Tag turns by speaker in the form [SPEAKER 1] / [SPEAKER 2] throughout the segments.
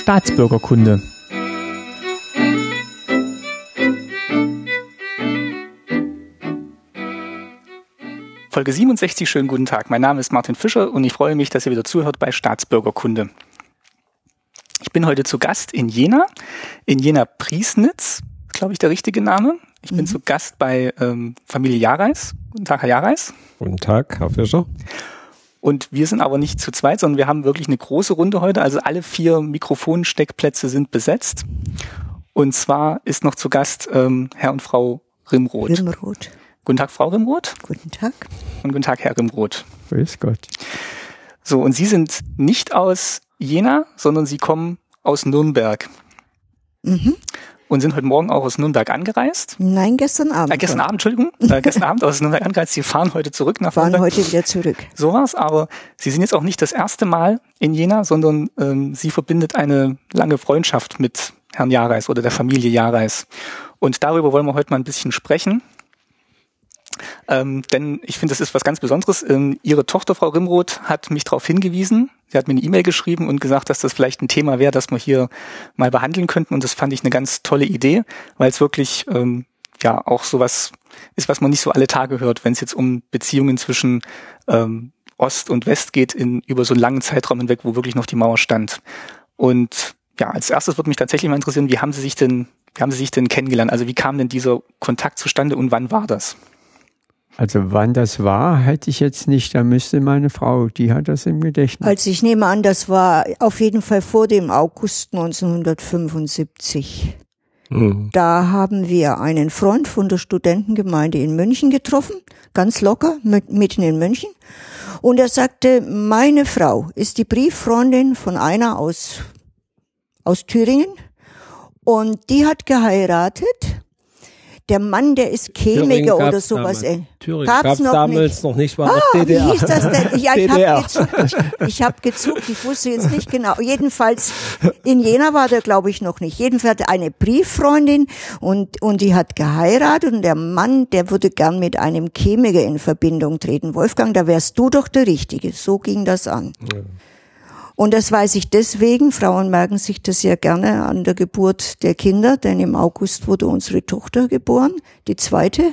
[SPEAKER 1] Staatsbürgerkunde. Folge 67, schönen guten Tag. Mein Name ist Martin Fischer und ich freue mich, dass ihr wieder zuhört bei Staatsbürgerkunde. Ich bin heute zu Gast in Jena, in Jena Priesnitz, glaube ich der richtige Name. Ich bin mhm. zu Gast bei ähm, Familie Jareis. Guten Tag, Herr Jareis.
[SPEAKER 2] Guten Tag, Herr Fischer.
[SPEAKER 1] Und wir sind aber nicht zu zweit, sondern wir haben wirklich eine große Runde heute. Also alle vier Mikrofonsteckplätze sind besetzt. Und zwar ist noch zu Gast ähm, Herr und Frau Rimroth.
[SPEAKER 3] Rimroth.
[SPEAKER 1] Guten Tag, Frau Rimroth.
[SPEAKER 3] Guten Tag.
[SPEAKER 1] Und guten Tag, Herr Rimroth.
[SPEAKER 2] Grüß Gott.
[SPEAKER 1] So, und Sie sind nicht aus Jena, sondern Sie kommen aus Nürnberg. Mhm und sind heute Morgen auch aus Nürnberg angereist.
[SPEAKER 3] Nein, gestern Abend.
[SPEAKER 1] Äh, gestern Abend, Entschuldigung. Äh, gestern Abend aus Nürnberg angereist. Sie fahren heute zurück nach
[SPEAKER 3] fahren
[SPEAKER 1] Nürnberg.
[SPEAKER 3] heute wieder zurück.
[SPEAKER 1] So war's, aber Sie sind jetzt auch nicht das erste Mal in Jena, sondern ähm, Sie verbindet eine lange Freundschaft mit Herrn Jareis oder der Familie Jareis. Und darüber wollen wir heute mal ein bisschen sprechen. Ähm, denn ich finde, das ist was ganz Besonderes. Ähm, ihre Tochter, Frau Rimroth, hat mich darauf hingewiesen. Sie hat mir eine E-Mail geschrieben und gesagt, dass das vielleicht ein Thema wäre, das wir hier mal behandeln könnten. Und das fand ich eine ganz tolle Idee, weil es wirklich ähm, ja auch sowas ist, was man nicht so alle Tage hört, wenn es jetzt um Beziehungen zwischen ähm, Ost und West geht, in, über so einen langen Zeitraum hinweg, wo wirklich noch die Mauer stand. Und ja, als erstes würde mich tatsächlich mal interessieren, wie haben Sie sich denn, wie haben Sie sich denn kennengelernt? Also wie kam denn dieser Kontakt zustande und wann war das?
[SPEAKER 2] Also wann das war, hätte ich jetzt nicht. Da müsste meine Frau, die hat das im Gedächtnis.
[SPEAKER 3] Also ich nehme an, das war auf jeden Fall vor dem August 1975. Mhm. Da haben wir einen Freund von der Studentengemeinde in München getroffen, ganz locker, mitten in München. Und er sagte, meine Frau ist die Brieffreundin von einer aus, aus Thüringen und die hat geheiratet der Mann, der ist Chemiker oder sowas.
[SPEAKER 2] Damals. Thüringen gab's, gab's noch damals nicht. noch nicht, war
[SPEAKER 3] ah, noch DDR. Wie hieß das denn? Ja, ich habe gezuckt. Ich habe gezuckt, ich wusste jetzt nicht genau. Jedenfalls, in Jena war der, glaube ich, noch nicht. Jedenfalls eine Brieffreundin und, und die hat geheiratet und der Mann, der würde gern mit einem Chemiker in Verbindung treten. Wolfgang, da wärst du doch der Richtige. So ging das an. Ja. Und das weiß ich deswegen, Frauen merken sich das ja gerne an der Geburt der Kinder, denn im August wurde unsere Tochter geboren, die zweite.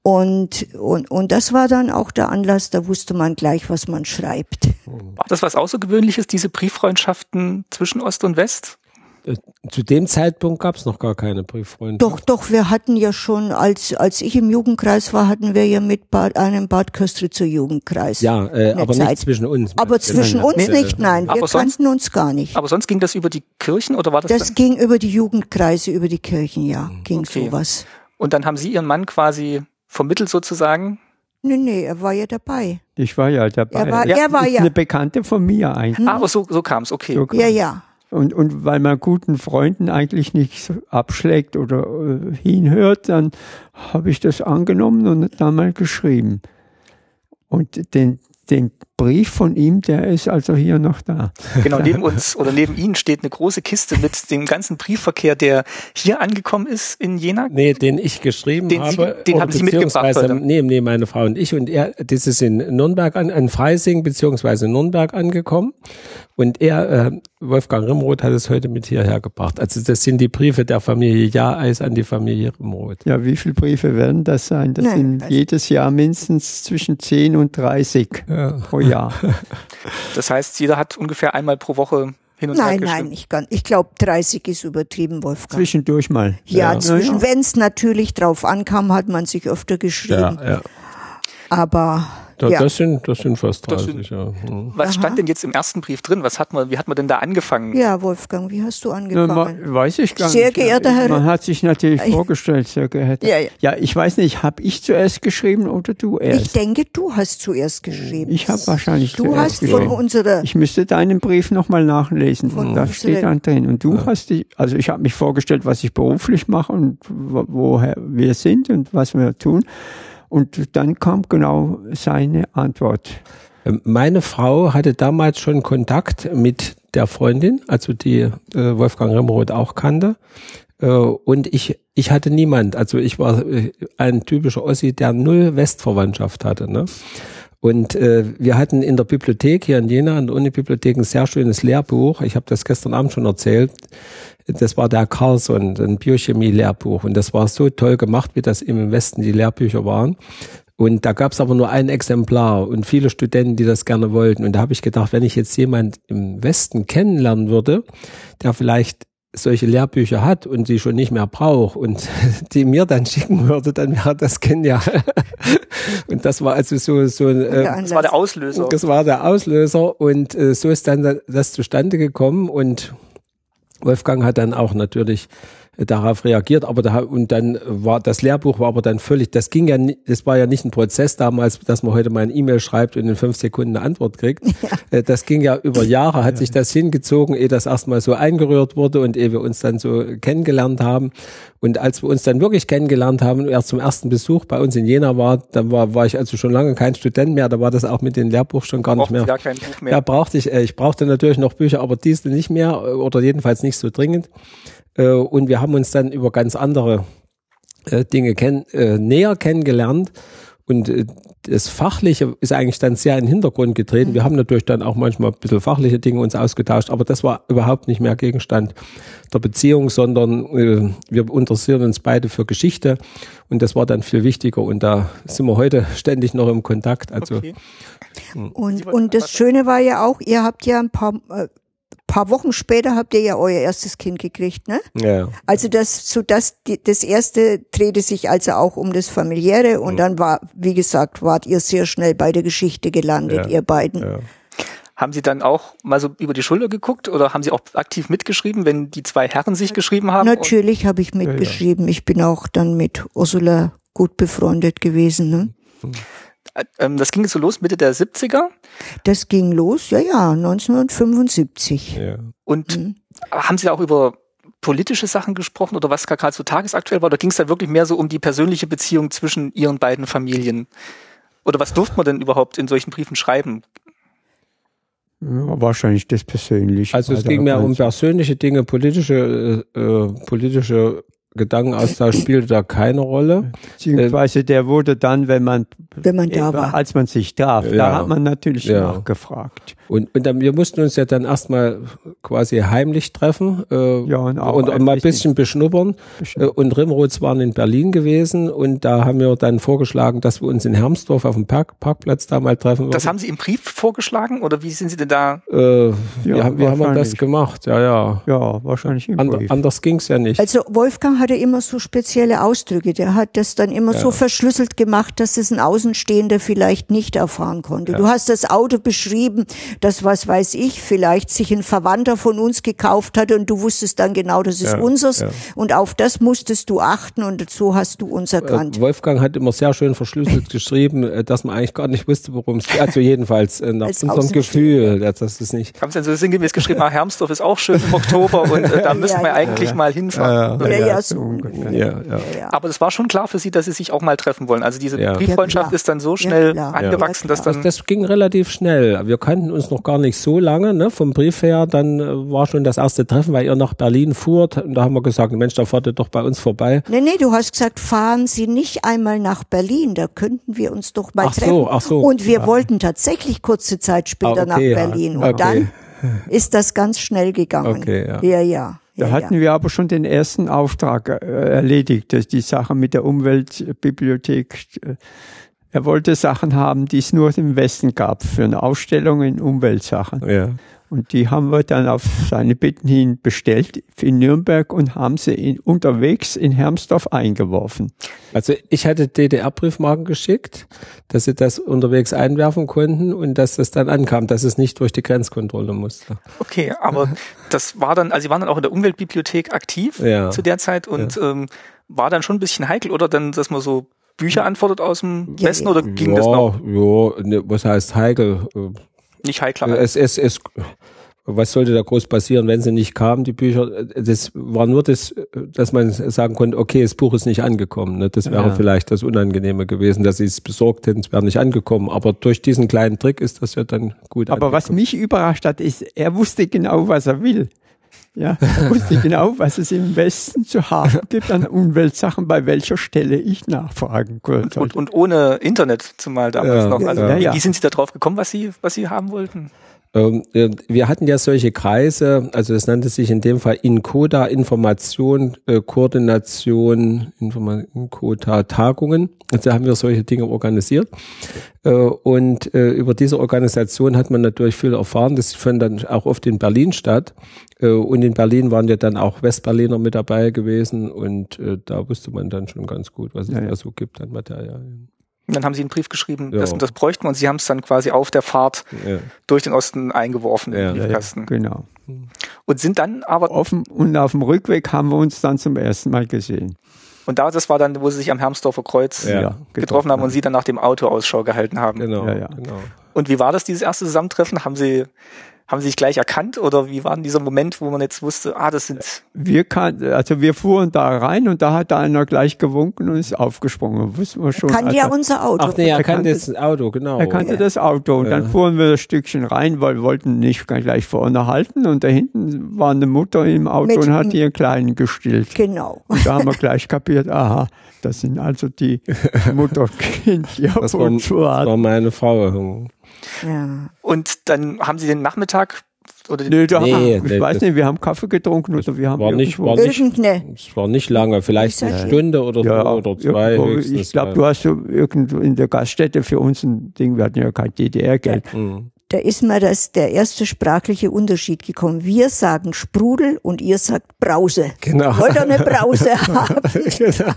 [SPEAKER 3] Und, und, und das war dann auch der Anlass, da wusste man gleich, was man schreibt.
[SPEAKER 1] War das was Außergewöhnliches, diese Brieffreundschaften zwischen Ost und West?
[SPEAKER 2] Äh, zu dem Zeitpunkt gab es noch gar keine Brieffreunde.
[SPEAKER 3] Doch, doch, wir hatten ja schon, als, als ich im Jugendkreis war, hatten wir ja mit Bad, einem Bad Köstritzer Jugendkreis.
[SPEAKER 2] Ja, äh, aber Zeit. nicht zwischen uns.
[SPEAKER 3] Aber zwischen uns nee, nicht, nein, wir kannten sonst, uns gar nicht.
[SPEAKER 1] Aber sonst ging das über die Kirchen oder war das?
[SPEAKER 3] Das ging über die Jugendkreise, über die Kirchen, ja, mhm. ging okay. sowas.
[SPEAKER 1] Und dann haben Sie Ihren Mann quasi vermittelt sozusagen?
[SPEAKER 3] Nee, nee, er war ja dabei.
[SPEAKER 2] Ich war ja dabei.
[SPEAKER 3] Er war, ja, er war ja.
[SPEAKER 2] eine Bekannte von mir eigentlich.
[SPEAKER 1] Hm. Ah, aber so, so kam es, okay. So
[SPEAKER 3] kam's. Ja, ja.
[SPEAKER 2] Und, und weil man guten Freunden eigentlich nicht abschlägt oder äh, hinhört, dann habe ich das angenommen und dann mal geschrieben. Und den, den Brief von ihm, der ist also hier noch da.
[SPEAKER 1] Genau, neben uns oder neben Ihnen steht eine große Kiste mit dem ganzen Briefverkehr, der hier angekommen ist in Jena.
[SPEAKER 2] Nee, den ich geschrieben
[SPEAKER 1] den
[SPEAKER 2] habe.
[SPEAKER 1] Sie, den haben Sie mitgebracht heute.
[SPEAKER 2] Nee, nee, meine Frau und ich. Und er, das ist in Nürnberg an, in Freising beziehungsweise Nürnberg angekommen. Und er, äh, Wolfgang Rimroth, hat es heute mit hierher gebracht. Also das sind die Briefe der Familie Jaeis an die Familie Rimroth. Ja, wie viele Briefe werden das sein? Das Nein, sind jedes Jahr mindestens zwischen 10 und 30 ja. pro Jahr.
[SPEAKER 1] Das heißt, jeder hat ungefähr einmal pro Woche hin und
[SPEAKER 3] nein, nein, ich, kann, ich glaube 30 ist übertrieben, Wolfgang.
[SPEAKER 2] Zwischendurch mal.
[SPEAKER 3] Ja, ja. zwischen, ja. wenn es natürlich drauf ankam, hat man sich öfter geschrieben. Ja, ja. Aber
[SPEAKER 2] da, ja. das, sind, das sind fast 30, sind, ja.
[SPEAKER 1] Mhm. Was Aha. stand denn jetzt im ersten Brief drin? Was hat man, wie hat man denn da angefangen?
[SPEAKER 3] Ja, Wolfgang, wie hast du angefangen?
[SPEAKER 2] Na, weiß ich gar
[SPEAKER 3] sehr nicht. Sehr geehrter Herr.
[SPEAKER 2] Man hat sich natürlich vorgestellt, sehr geehrter. Ja, ja. ja, ich weiß nicht, habe ich zuerst geschrieben oder du erst?
[SPEAKER 3] Ich denke, du hast zuerst geschrieben.
[SPEAKER 2] Ich habe wahrscheinlich
[SPEAKER 3] du
[SPEAKER 2] zuerst
[SPEAKER 3] hast geschrieben. von unserer.
[SPEAKER 2] Ich müsste deinen Brief nochmal nachlesen. Von da steht dann drin. Und du ja. hast dich, also ich habe mich vorgestellt, was ich beruflich mache und woher wir sind und was wir tun. Und dann kam genau seine Antwort. Ähm, meine Frau hatte damals schon Kontakt mit der Freundin, also die äh, Wolfgang Remroth auch kannte. Äh, und ich, ich hatte niemand. Also ich war äh, ein typischer Ossi, der null Westverwandtschaft hatte. Ne?
[SPEAKER 4] Und äh, wir hatten in der Bibliothek hier in Jena, in der Unibibliothek, ein sehr schönes Lehrbuch. Ich habe das gestern Abend schon erzählt. Das war der Carlson, ein Biochemie-Lehrbuch. Und das war so toll gemacht, wie das im Westen die Lehrbücher waren. Und da gab es aber nur ein Exemplar und viele Studenten, die das gerne wollten. Und da habe ich gedacht, wenn ich jetzt jemand im Westen kennenlernen würde, der vielleicht solche Lehrbücher hat und sie schon nicht mehr braucht und die mir dann schicken würde, dann wäre das genial. Und das war also so, so
[SPEAKER 1] äh, das war der Auslöser.
[SPEAKER 4] Das war der Auslöser und äh, so ist dann das zustande gekommen und Wolfgang hat dann auch natürlich darauf reagiert, aber da und dann war das Lehrbuch war aber dann völlig, das ging ja, das war ja nicht ein Prozess damals, dass man heute mal ein E-Mail schreibt und in fünf Sekunden eine Antwort kriegt. Ja. Äh, das ging ja über Jahre, hat sich das hingezogen, ehe das erstmal so eingerührt wurde und ehe wir uns dann so kennengelernt haben. Und als wir uns dann wirklich kennengelernt haben, erst zum ersten Besuch bei uns in Jena war, dann war, war ich also schon lange kein Student mehr, da war das auch mit dem Lehrbuch schon gar nicht mehr.
[SPEAKER 1] Gar kein Buch mehr.
[SPEAKER 4] Ja, brauchte ich, äh, ich brauchte natürlich noch Bücher, aber diese nicht mehr oder jedenfalls nicht so dringend. Äh, und wir haben uns dann über ganz andere äh, Dinge kenn äh, näher kennengelernt. Und das Fachliche ist eigentlich dann sehr in den Hintergrund getreten. Wir mhm. haben natürlich dann auch manchmal ein bisschen fachliche Dinge uns ausgetauscht, aber das war überhaupt nicht mehr Gegenstand der Beziehung, sondern äh, wir interessieren uns beide für Geschichte und das war dann viel wichtiger und da sind wir heute ständig noch im Kontakt. Also okay.
[SPEAKER 3] und, und das Schöne war ja auch, ihr habt ja ein paar äh, paar Wochen später habt ihr ja euer erstes Kind gekriegt, ne?
[SPEAKER 4] Ja.
[SPEAKER 3] Also das, so das, das erste drehte sich also auch um das familiäre und mhm. dann war, wie gesagt, wart ihr sehr schnell bei der Geschichte gelandet, ja. ihr beiden. Ja.
[SPEAKER 1] Haben Sie dann auch mal so über die Schulter geguckt oder haben Sie auch aktiv mitgeschrieben, wenn die zwei Herren sich geschrieben haben?
[SPEAKER 3] Natürlich habe ich mitgeschrieben. Ich bin auch dann mit Ursula gut befreundet gewesen. Ne? Mhm.
[SPEAKER 1] Ähm, das ging so los Mitte der 70er?
[SPEAKER 3] Das ging los, ja, ja, 1975. Ja.
[SPEAKER 1] Und mhm. haben Sie da auch über politische Sachen gesprochen oder was gerade so tagesaktuell war? Oder ging es da wirklich mehr so um die persönliche Beziehung zwischen Ihren beiden Familien? Oder was durfte man denn überhaupt in solchen Briefen schreiben?
[SPEAKER 2] Ja, wahrscheinlich das Persönliche.
[SPEAKER 4] Also es ging mehr um persönliche Dinge, politische, äh, äh politische Gedankenaustausch spielte da keine Rolle.
[SPEAKER 2] Beziehungsweise der wurde dann, wenn man,
[SPEAKER 3] wenn man da war.
[SPEAKER 2] als man sich traf, ja. da hat man natürlich ja. nachgefragt.
[SPEAKER 4] Und, und dann, wir mussten uns ja dann erstmal quasi heimlich treffen äh, ja, und, auch und, und mal ein bisschen beschnuppern. beschnuppern. Äh, und Rimroths waren in Berlin gewesen und da haben wir dann vorgeschlagen, dass wir uns in Hermsdorf auf dem Park, Parkplatz da mal treffen.
[SPEAKER 1] Das haben Sie im Brief vorgeschlagen oder wie sind Sie denn da?
[SPEAKER 4] Äh, ja, wie, wie haben wir das gemacht? Ja, ja.
[SPEAKER 2] Ja, wahrscheinlich
[SPEAKER 4] im And, Anders ging's ja nicht.
[SPEAKER 3] Also Wolfgang hat hatte immer so spezielle Ausdrücke. Der hat das dann immer ja. so verschlüsselt gemacht, dass es ein Außenstehender vielleicht nicht erfahren konnte. Ja. Du hast das Auto beschrieben, das was weiß ich, vielleicht sich ein Verwandter von uns gekauft hat und du wusstest dann genau, das ist ja. unseres und auf das musstest du achten und so hast du uns erkannt.
[SPEAKER 4] Äh, Wolfgang hat immer sehr schön verschlüsselt geschrieben, äh, dass man eigentlich gar nicht wusste, worum es geht. Also jedenfalls äh, nach unserem Gefühl, das ist nicht.
[SPEAKER 1] Haben Sie denn so sinngemäß geschrieben, ah, Hermsdorf ist auch schön im Oktober und äh, da müssen wir eigentlich mal hinfahren.
[SPEAKER 3] Ja, ja, so ungefähr.
[SPEAKER 1] Ja, ja. Aber es war schon klar für Sie, dass Sie sich auch mal treffen wollen. Also diese ja. Brieffreundschaft ist dann so schnell angewachsen, dass dann.
[SPEAKER 4] Das, das, ging relativ schnell. Wir kannten uns noch gar nicht so lange, ne, vom Brief her. Dann äh, war schon das erste Treffen, weil ihr nach Berlin fuhrt. Und da haben wir gesagt, Mensch, da fahrt ihr doch bei uns vorbei.
[SPEAKER 3] Nee, nee, du hast gesagt, fahren Sie nicht einmal nach Berlin. Da könnten wir uns doch mal
[SPEAKER 4] ach
[SPEAKER 3] treffen.
[SPEAKER 4] So, ach so.
[SPEAKER 3] Und wir wollten tatsächlich kurze Zeit später ah, okay, nach Berlin. Und okay. dann ist das ganz schnell gegangen.
[SPEAKER 4] Okay, ja.
[SPEAKER 3] Ja, ja.
[SPEAKER 2] Da ja, hatten ja. wir aber schon den ersten Auftrag äh, erledigt, dass die Sache mit der Umweltbibliothek. Äh, er wollte Sachen haben, die es nur im Westen gab, für eine Ausstellung in Umweltsachen. Ja. Und die haben wir dann auf seine Bitten hin bestellt in Nürnberg und haben sie in, unterwegs in Hermsdorf eingeworfen.
[SPEAKER 4] Also ich hatte DDR-Briefmarken geschickt, dass sie das unterwegs einwerfen konnten und dass das dann ankam, dass es nicht durch die Grenzkontrolle musste.
[SPEAKER 1] Okay, aber das war dann, also Sie waren dann auch in der Umweltbibliothek aktiv ja. zu der Zeit und ja. ähm, war dann schon ein bisschen heikel oder dann, dass man so Bücher antwortet aus dem Westen oder ging
[SPEAKER 4] ja,
[SPEAKER 1] das noch?
[SPEAKER 4] Ja, ne, was heißt heikel?
[SPEAKER 1] Nicht heikler.
[SPEAKER 4] Es, es, es, was sollte da groß passieren, wenn sie nicht kamen, die Bücher? Das war nur das, dass man sagen konnte, okay, das Buch ist nicht angekommen. Ne? Das wäre ja. vielleicht das Unangenehme gewesen, dass sie es besorgt hätten, es wäre nicht angekommen. Aber durch diesen kleinen Trick ist das ja dann gut.
[SPEAKER 2] Aber angekommen. was mich überrascht hat, ist, er wusste genau, was er will. Ja, wusste ich genau, was es im Westen zu haben gibt an Umweltsachen, bei welcher Stelle ich nachfragen konnte.
[SPEAKER 1] Und, und, und ohne Internet zumal damals ja, noch. Also ja, ja. wie sind Sie da drauf gekommen, was Sie, was Sie haben wollten?
[SPEAKER 4] Ähm, wir hatten ja solche Kreise, also es nannte sich in dem Fall INCODA, Information, äh, Koordination, INCODA Tagungen. Also haben wir solche Dinge organisiert. Äh, und äh, über diese Organisation hat man natürlich viel erfahren. Das fand dann auch oft in Berlin statt. Und in Berlin waren ja dann auch Westberliner mit dabei gewesen und da wusste man dann schon ganz gut, was es ja, ja. da so gibt an Materialien.
[SPEAKER 1] Und dann haben sie einen Brief geschrieben, ja. das, das bräuchten wir und sie haben es dann quasi auf der Fahrt ja. durch den Osten eingeworfen ja. in den Briefkasten. Ja,
[SPEAKER 2] genau.
[SPEAKER 1] Und sind dann aber.
[SPEAKER 2] Dem, und auf dem Rückweg haben wir uns dann zum ersten Mal gesehen.
[SPEAKER 1] Und da, das war dann, wo sie sich am Hermsdorfer Kreuz ja, getroffen haben und sie dann nach dem Auto Ausschau gehalten haben.
[SPEAKER 4] Genau, genau.
[SPEAKER 1] Und wie war das, dieses erste Zusammentreffen? Haben sie haben Sie sich gleich erkannt oder wie war denn dieser Moment, wo man jetzt wusste, ah, das sind.
[SPEAKER 2] Wir kann, also wir fuhren da rein und da hat einer gleich gewunken und ist aufgesprungen. Wussten wir schon.
[SPEAKER 3] Kannte
[SPEAKER 2] also,
[SPEAKER 3] ja unser Auto.
[SPEAKER 4] Ach nee, er, er kannte das Auto, genau.
[SPEAKER 2] Er kannte ja. das Auto und ja. dann fuhren wir das Stückchen rein, weil wir wollten nicht gleich vorne halten und da hinten war eine Mutter im Auto Mit und hat ihren Kleinen gestillt.
[SPEAKER 3] Genau.
[SPEAKER 2] Und da haben wir gleich kapiert, aha, das sind also die Mutter und Kind,
[SPEAKER 4] die auf das uns war, Das war meine Frau.
[SPEAKER 1] Ja. Und dann haben Sie den Nachmittag
[SPEAKER 2] oder nee, da nee, ich nee, weiß nicht, wir haben Kaffee getrunken oder wir haben
[SPEAKER 4] war nicht, war nicht, es war nicht lange, vielleicht eine Stunde oder ja, so oder zwei.
[SPEAKER 2] Irgendwo, ich glaube, du hast so irgendwo in der Gaststätte für uns ein Ding, wir hatten ja kein DDR-Geld. Ja. Mhm
[SPEAKER 3] da ist mir das, der erste sprachliche Unterschied gekommen. Wir sagen Sprudel und ihr sagt Brause.
[SPEAKER 4] Genau.
[SPEAKER 3] Wollt ihr eine Brause haben? genau.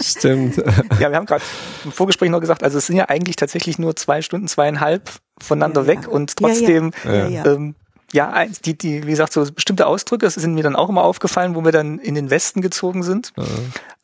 [SPEAKER 4] Stimmt.
[SPEAKER 1] Ja, wir haben gerade im Vorgespräch noch gesagt, also es sind ja eigentlich tatsächlich nur zwei Stunden, zweieinhalb voneinander ja, weg ja. und trotzdem, ja, ja. Ähm, ja, die, die, wie gesagt, so bestimmte Ausdrücke, das sind mir dann auch immer aufgefallen, wo wir dann in den Westen gezogen sind.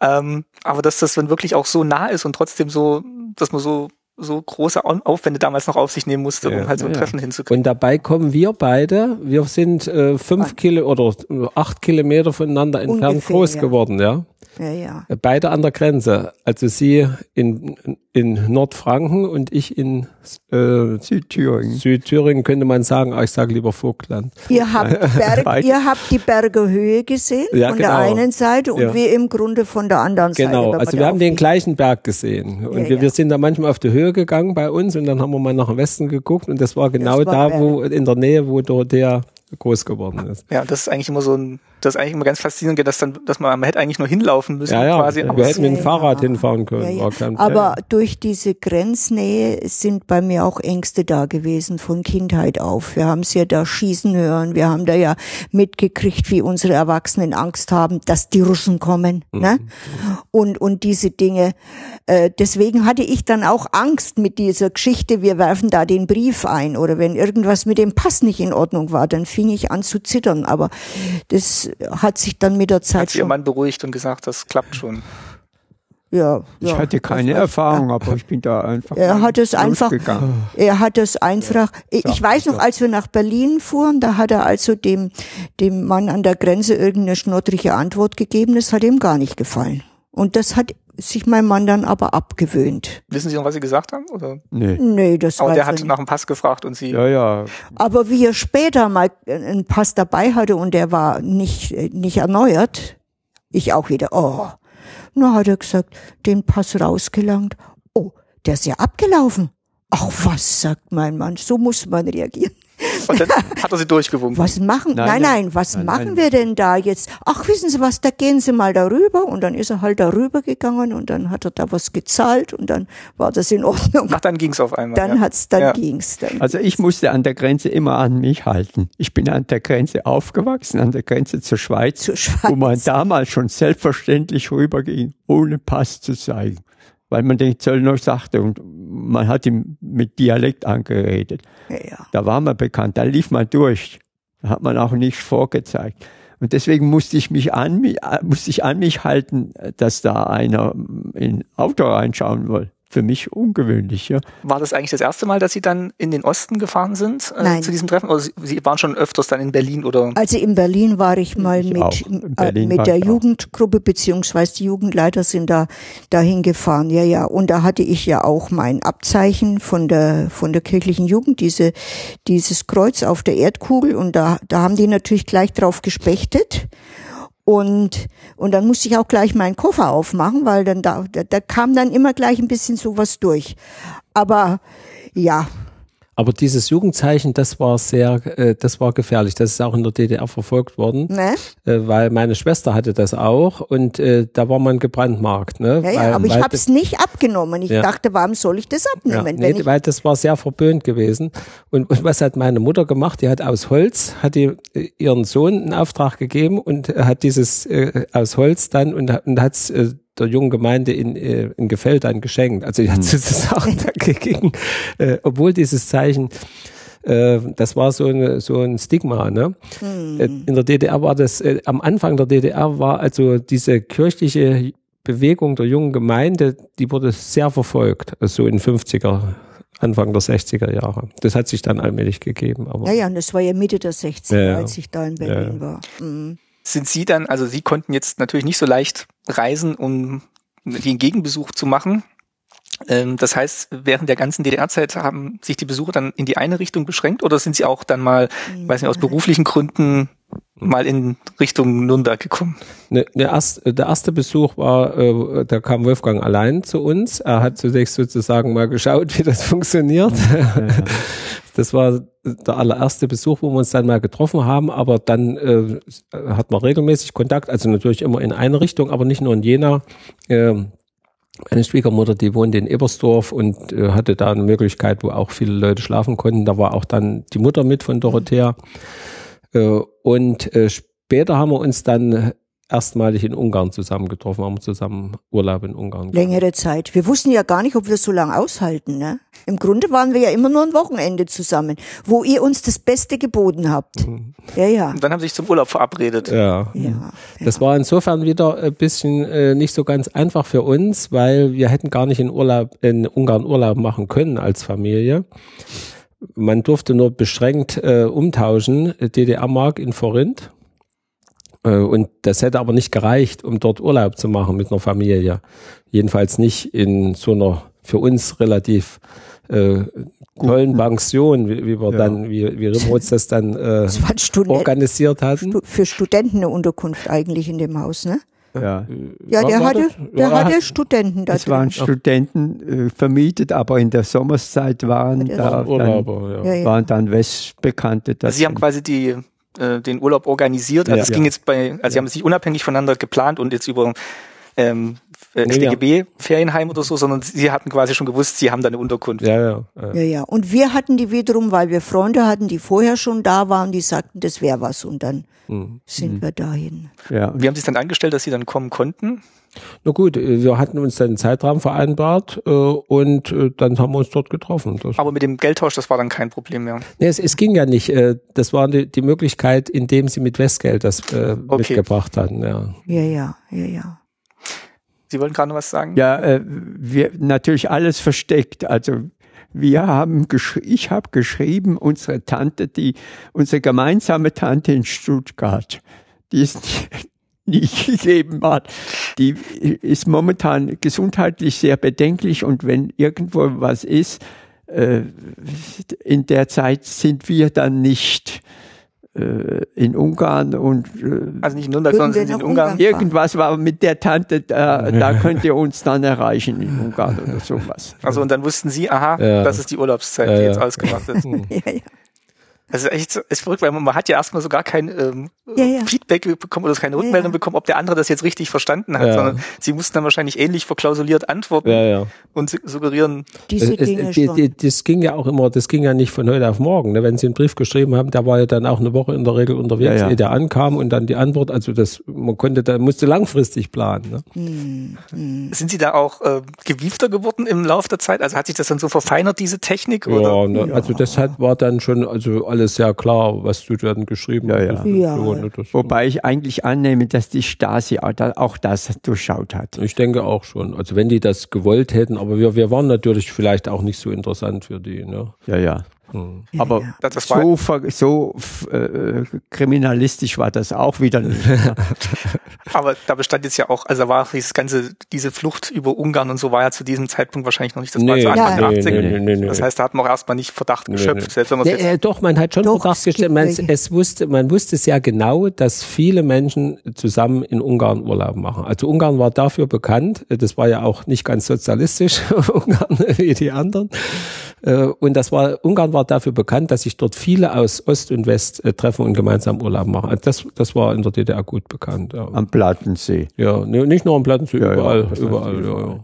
[SPEAKER 1] Ähm, aber dass das dann wirklich auch so nah ist und trotzdem so, dass man so so große Aufwände damals noch auf sich nehmen musste, um halt so ein ja. Treffen hinzukriegen.
[SPEAKER 4] Und dabei kommen wir beide, wir sind äh, fünf Kilo oder acht Kilometer voneinander entfernt Ungefähr, groß ja. geworden, ja.
[SPEAKER 3] Ja, ja.
[SPEAKER 4] Beide an der Grenze. Also sie in, in Nordfranken und ich in äh, Südthüringen. Südthüringen könnte man sagen, ich sage lieber Vogtland.
[SPEAKER 3] Ihr habt, Berg, ihr habt die Bergehöhe gesehen ja, von genau. der einen Seite und ja. wir im Grunde von der anderen
[SPEAKER 4] Seite. Genau, also wir haben den gleichen Berg gesehen. Und wir, wir sind da manchmal auf die Höhe gegangen bei uns und dann haben wir mal nach dem Westen geguckt und das war genau das war da, wo in der Nähe, wo der groß geworden ist.
[SPEAKER 1] Ja, das ist eigentlich immer so ein das ist eigentlich immer ganz faszinierend, dass dann, dass man, man hätte eigentlich nur hinlaufen müssen.
[SPEAKER 4] Ja, ja. Quasi wir hätten mit dem Fahrrad hinfahren können.
[SPEAKER 3] Ja, ja. Aber durch diese Grenznähe sind bei mir auch Ängste da gewesen von Kindheit auf. Wir haben es ja da schießen hören. Wir haben da ja mitgekriegt, wie unsere Erwachsenen Angst haben, dass die Russen kommen. Mhm. Ne? Und, und diese Dinge. Äh, deswegen hatte ich dann auch Angst mit dieser Geschichte, wir werfen da den Brief ein. Oder wenn irgendwas mit dem Pass nicht in Ordnung war, dann fing ich an zu zittern. Aber das hat sich dann mit der Zeit
[SPEAKER 1] hat schon... Ihr Mann beruhigt und gesagt, das klappt schon.
[SPEAKER 3] Ja,
[SPEAKER 2] ich ja, hatte keine Erfahrung, ja. aber ich bin da einfach.
[SPEAKER 3] Er hat es einfach, er hat es einfach, ich, ich weiß noch, als wir nach Berlin fuhren, da hat er also dem, dem Mann an der Grenze irgendeine schnottrige Antwort gegeben, das hat ihm gar nicht gefallen. Und das hat sich mein Mann dann aber abgewöhnt.
[SPEAKER 1] Wissen Sie noch, was Sie gesagt haben? Oder?
[SPEAKER 2] Nee.
[SPEAKER 3] Nee, das
[SPEAKER 1] Aber der hat nicht. nach dem Pass gefragt und Sie.
[SPEAKER 2] Ja, ja.
[SPEAKER 3] Aber wie er später mal einen Pass dabei hatte und der war nicht, nicht erneuert, ich auch wieder, oh. Na, hat er gesagt, den Pass rausgelangt. Oh, der ist ja abgelaufen. Ach was, sagt mein Mann, so muss man reagieren.
[SPEAKER 1] Und dann hat er sie durchgewunken.
[SPEAKER 3] Was machen, nein, nein, nein was nein, machen nein. wir denn da jetzt? Ach, wissen Sie was, da gehen Sie mal darüber. Und dann ist er halt darüber gegangen und dann hat er da was gezahlt und dann war das in Ordnung.
[SPEAKER 1] Ach, dann ging's auf einmal.
[SPEAKER 3] Dann ja. hat's, dann ja. ging's. Dann
[SPEAKER 2] also ich musste an der Grenze immer an mich halten. Ich bin an der Grenze aufgewachsen, an der Grenze zur Schweiz,
[SPEAKER 3] zur Schweiz.
[SPEAKER 2] wo man damals schon selbstverständlich rüberging, ohne Pass zu zeigen weil man den Zöllner sagte und man hat ihm mit Dialekt angeredet. Ja. Da war man bekannt, da lief man durch. Da hat man auch nichts vorgezeigt. Und deswegen musste ich mich an mich, musste ich an mich halten, dass da einer in Auto reinschauen wollte. Für mich ungewöhnlich. Ja.
[SPEAKER 1] War das eigentlich das erste Mal, dass Sie dann in den Osten gefahren sind äh, Nein. zu diesem Treffen? Oder Sie waren schon öfters dann in Berlin oder?
[SPEAKER 3] Also in Berlin war ich mal ich mit, äh, mit der Jugendgruppe beziehungsweise die Jugendleiter sind da dahin gefahren. Ja, ja. Und da hatte ich ja auch mein Abzeichen von der von der kirchlichen Jugend, diese dieses Kreuz auf der Erdkugel. Und da da haben die natürlich gleich drauf gespechtet. Und, und dann musste ich auch gleich meinen Koffer aufmachen, weil dann da, da, da kam dann immer gleich ein bisschen sowas durch. Aber ja,
[SPEAKER 4] aber dieses Jugendzeichen, das war sehr, äh, das war gefährlich. Das ist auch in der DDR verfolgt worden, ne? äh, weil meine Schwester hatte das auch und äh, da war man gebrandmarkt. Ne?
[SPEAKER 3] Ja, ja weil, aber ich habe es nicht abgenommen. Ich ja. dachte, warum soll ich das abnehmen?
[SPEAKER 4] Ja, nee, weil das war sehr verböhnt gewesen. Und, und, was hat meine Mutter gemacht? Die hat aus Holz, hat die äh, ihren Sohn einen Auftrag gegeben und hat dieses äh, aus Holz dann und, und hat es äh, der jungen Gemeinde in, äh, in Gefeld dann geschenkt. Also die hat hm. sozusagen dagegen, äh, obwohl dieses Zeichen äh, das war so, eine, so ein Stigma. Ne? Hm. Äh, in der DDR war das, äh, am Anfang der DDR war also diese kirchliche Bewegung der jungen Gemeinde, die wurde sehr verfolgt, also so in 50er, Anfang der 60er Jahre. Das hat sich dann allmählich gegeben. Aber
[SPEAKER 3] ja, ja, und das war ja Mitte der 60er, ja, als ich da in Berlin ja. war. Mhm
[SPEAKER 1] sind Sie dann, also Sie konnten jetzt natürlich nicht so leicht reisen, um den Gegenbesuch zu machen. Ähm, das heißt, während der ganzen DDR-Zeit haben sich die Besuche dann in die eine Richtung beschränkt oder sind Sie auch dann mal, ja. weiß nicht, aus beruflichen Gründen mal in Richtung Nürnberg gekommen?
[SPEAKER 4] Ne, der, erste, der erste Besuch war, äh, da kam Wolfgang allein zu uns. Er hat zunächst sozusagen mal geschaut, wie das funktioniert. Ja. Das war der allererste Besuch, wo wir uns dann mal getroffen haben, aber dann äh, hat man regelmäßig Kontakt, also natürlich immer in eine Richtung, aber nicht nur in Jena. Äh, meine Schwiegermutter, die wohnt in Ebersdorf und äh, hatte da eine Möglichkeit, wo auch viele Leute schlafen konnten. Da war auch dann die Mutter mit von Dorothea. Äh, und äh, später haben wir uns dann erstmalig in Ungarn zusammengetroffen, haben zusammen Urlaub in Ungarn.
[SPEAKER 3] Gemacht. Längere Zeit. Wir wussten ja gar nicht, ob wir so lange aushalten. Ne? Im Grunde waren wir ja immer nur ein Wochenende zusammen, wo ihr uns das Beste geboten habt. Mhm. Ja, ja.
[SPEAKER 1] Und dann haben sie sich zum Urlaub verabredet.
[SPEAKER 4] Ja. ja. Das war insofern wieder ein bisschen äh, nicht so ganz einfach für uns, weil wir hätten gar nicht in Urlaub in Ungarn Urlaub machen können als Familie. Man durfte nur beschränkt äh, umtauschen, DDR-Mark in Forint. Äh, und das hätte aber nicht gereicht, um dort Urlaub zu machen mit einer Familie. Jedenfalls nicht in so einer für uns relativ äh, tollen Pension, wie, wie wir ja. dann, wie, wie Rimroz das dann äh, das organisiert hatten.
[SPEAKER 3] Für Studenten eine Unterkunft eigentlich in dem Haus, ne?
[SPEAKER 2] Ja,
[SPEAKER 3] ja der, hatte, der ja, hatte Studenten
[SPEAKER 2] da. Es waren Studenten äh, vermietet, aber in der Sommerszeit waren da Urlauber, dann, ja. waren dann Westbekannte.
[SPEAKER 1] Also Sie haben quasi die äh, den Urlaub organisiert. Also ja, es ging jetzt bei, also sie haben sich unabhängig voneinander geplant und jetzt über ähm, äh, SDGB Ferienheim oder so, sondern sie hatten quasi schon gewusst, sie haben da eine Unterkunft.
[SPEAKER 4] Ja, ja,
[SPEAKER 3] ja. Ja, ja. Und wir hatten die wiederum, weil wir Freunde hatten, die vorher schon da waren, die sagten, das wäre was und dann mhm. sind mhm. wir dahin.
[SPEAKER 1] Ja. Wie haben Sie es dann angestellt, dass Sie dann kommen konnten?
[SPEAKER 4] Na gut, äh, wir hatten uns dann einen Zeitraum vereinbart äh, und äh, dann haben wir uns dort getroffen.
[SPEAKER 1] Das Aber mit dem Geldtausch, das war dann kein Problem mehr.
[SPEAKER 4] Nee, es, es ging ja nicht. Äh, das war die, die Möglichkeit, indem sie mit Westgeld das äh, okay. mitgebracht hatten. Ja,
[SPEAKER 3] ja, ja, ja. ja.
[SPEAKER 1] Sie wollten gerade noch was sagen?
[SPEAKER 2] Ja, äh, wir natürlich alles versteckt. Also wir haben ich habe geschrieben, unsere Tante, die unsere gemeinsame Tante in Stuttgart, die ist nicht gegeben hat, die ist momentan gesundheitlich sehr bedenklich und wenn irgendwo was ist, äh, in der Zeit sind wir dann nicht äh, in Ungarn und
[SPEAKER 1] äh, also nicht in Nürnberg, sondern in Ungarn.
[SPEAKER 2] Irgendwas war mit der Tante, da, da könnt ihr uns dann erreichen in Ungarn oder sowas.
[SPEAKER 1] Also und dann wussten Sie, aha, ja. das ist die Urlaubszeit, die jetzt ausgemacht ist. ja, ja. Das ist echt ist verrückt, weil man, man hat ja erstmal so gar kein ähm, ja, ja. Feedback bekommen oder keine Rückmeldung ja, bekommen, ob der andere das jetzt richtig verstanden hat, sondern sie mussten dann wahrscheinlich ähnlich verklausuliert antworten und suggerieren.
[SPEAKER 4] Diese Dinge es, die, die, das ging ja auch immer, das ging ja nicht von heute auf morgen. Ne? Wenn sie einen Brief geschrieben haben, der war ja dann auch eine Woche in der Regel unterwegs, ehe der ankam und dann die Antwort. Also das, man konnte, da musste langfristig planen. Ne? Hm,
[SPEAKER 1] hm. Sind Sie da auch äh, gewiefter geworden im Laufe der Zeit? Also hat sich das dann so verfeinert, diese Technik?
[SPEAKER 4] Oder? Ja, ne, also das hat, war dann schon, also alles alles sehr klar, was du dann geschrieben
[SPEAKER 2] ja, ja.
[SPEAKER 3] Ja.
[SPEAKER 4] So, ne,
[SPEAKER 2] Wobei ich eigentlich annehme, dass die Stasi auch da- auch das durchschaut hat.
[SPEAKER 4] Ich denke auch schon. Also wenn die das gewollt hätten, aber wir, wir waren natürlich vielleicht auch nicht so interessant für die. Ne?
[SPEAKER 2] Ja, ja.
[SPEAKER 4] Hm.
[SPEAKER 2] Aber
[SPEAKER 3] ja.
[SPEAKER 1] Das- das war-
[SPEAKER 2] so, so äh, kriminalistisch war das auch wieder nicht.
[SPEAKER 1] Aber da bestand jetzt ja auch, also war dieses ganze, diese Flucht über Ungarn und so war ja zu diesem Zeitpunkt wahrscheinlich noch nicht das war
[SPEAKER 4] Nee,
[SPEAKER 1] zu Anfang
[SPEAKER 3] Ja.
[SPEAKER 4] nee,
[SPEAKER 1] 80er.
[SPEAKER 4] nee, nee, nee.
[SPEAKER 1] Das heißt, da hat man auch erstmal nicht Verdacht
[SPEAKER 4] Nee,
[SPEAKER 1] geschöpft,
[SPEAKER 4] nee.
[SPEAKER 1] selbst wenn man es
[SPEAKER 4] Nee,
[SPEAKER 1] jetzt
[SPEAKER 4] äh, doch, man hat schon
[SPEAKER 3] Doch,
[SPEAKER 4] Verdacht
[SPEAKER 3] es
[SPEAKER 4] gestellt. Man, es wusste, man wusste sehr genau, dass viele Menschen zusammen in Ungarn Urlaub machen. Also Ungarn war dafür bekannt. Das war ja auch nicht ganz sozialistisch, Ungarn wie die anderen. Äh, Und das war, Ungarn war dafür bekannt, dass sich dort viele aus Ost und West äh, treffen und gemeinsam Urlaub machen. Also das, das war in der DDR gut bekannt. Ja,
[SPEAKER 2] Am Plattensee.
[SPEAKER 4] ja nee, nicht nur am Plattensee,
[SPEAKER 2] Ja, ja,
[SPEAKER 4] überall,
[SPEAKER 2] das
[SPEAKER 4] überall. Ja, ja, ja.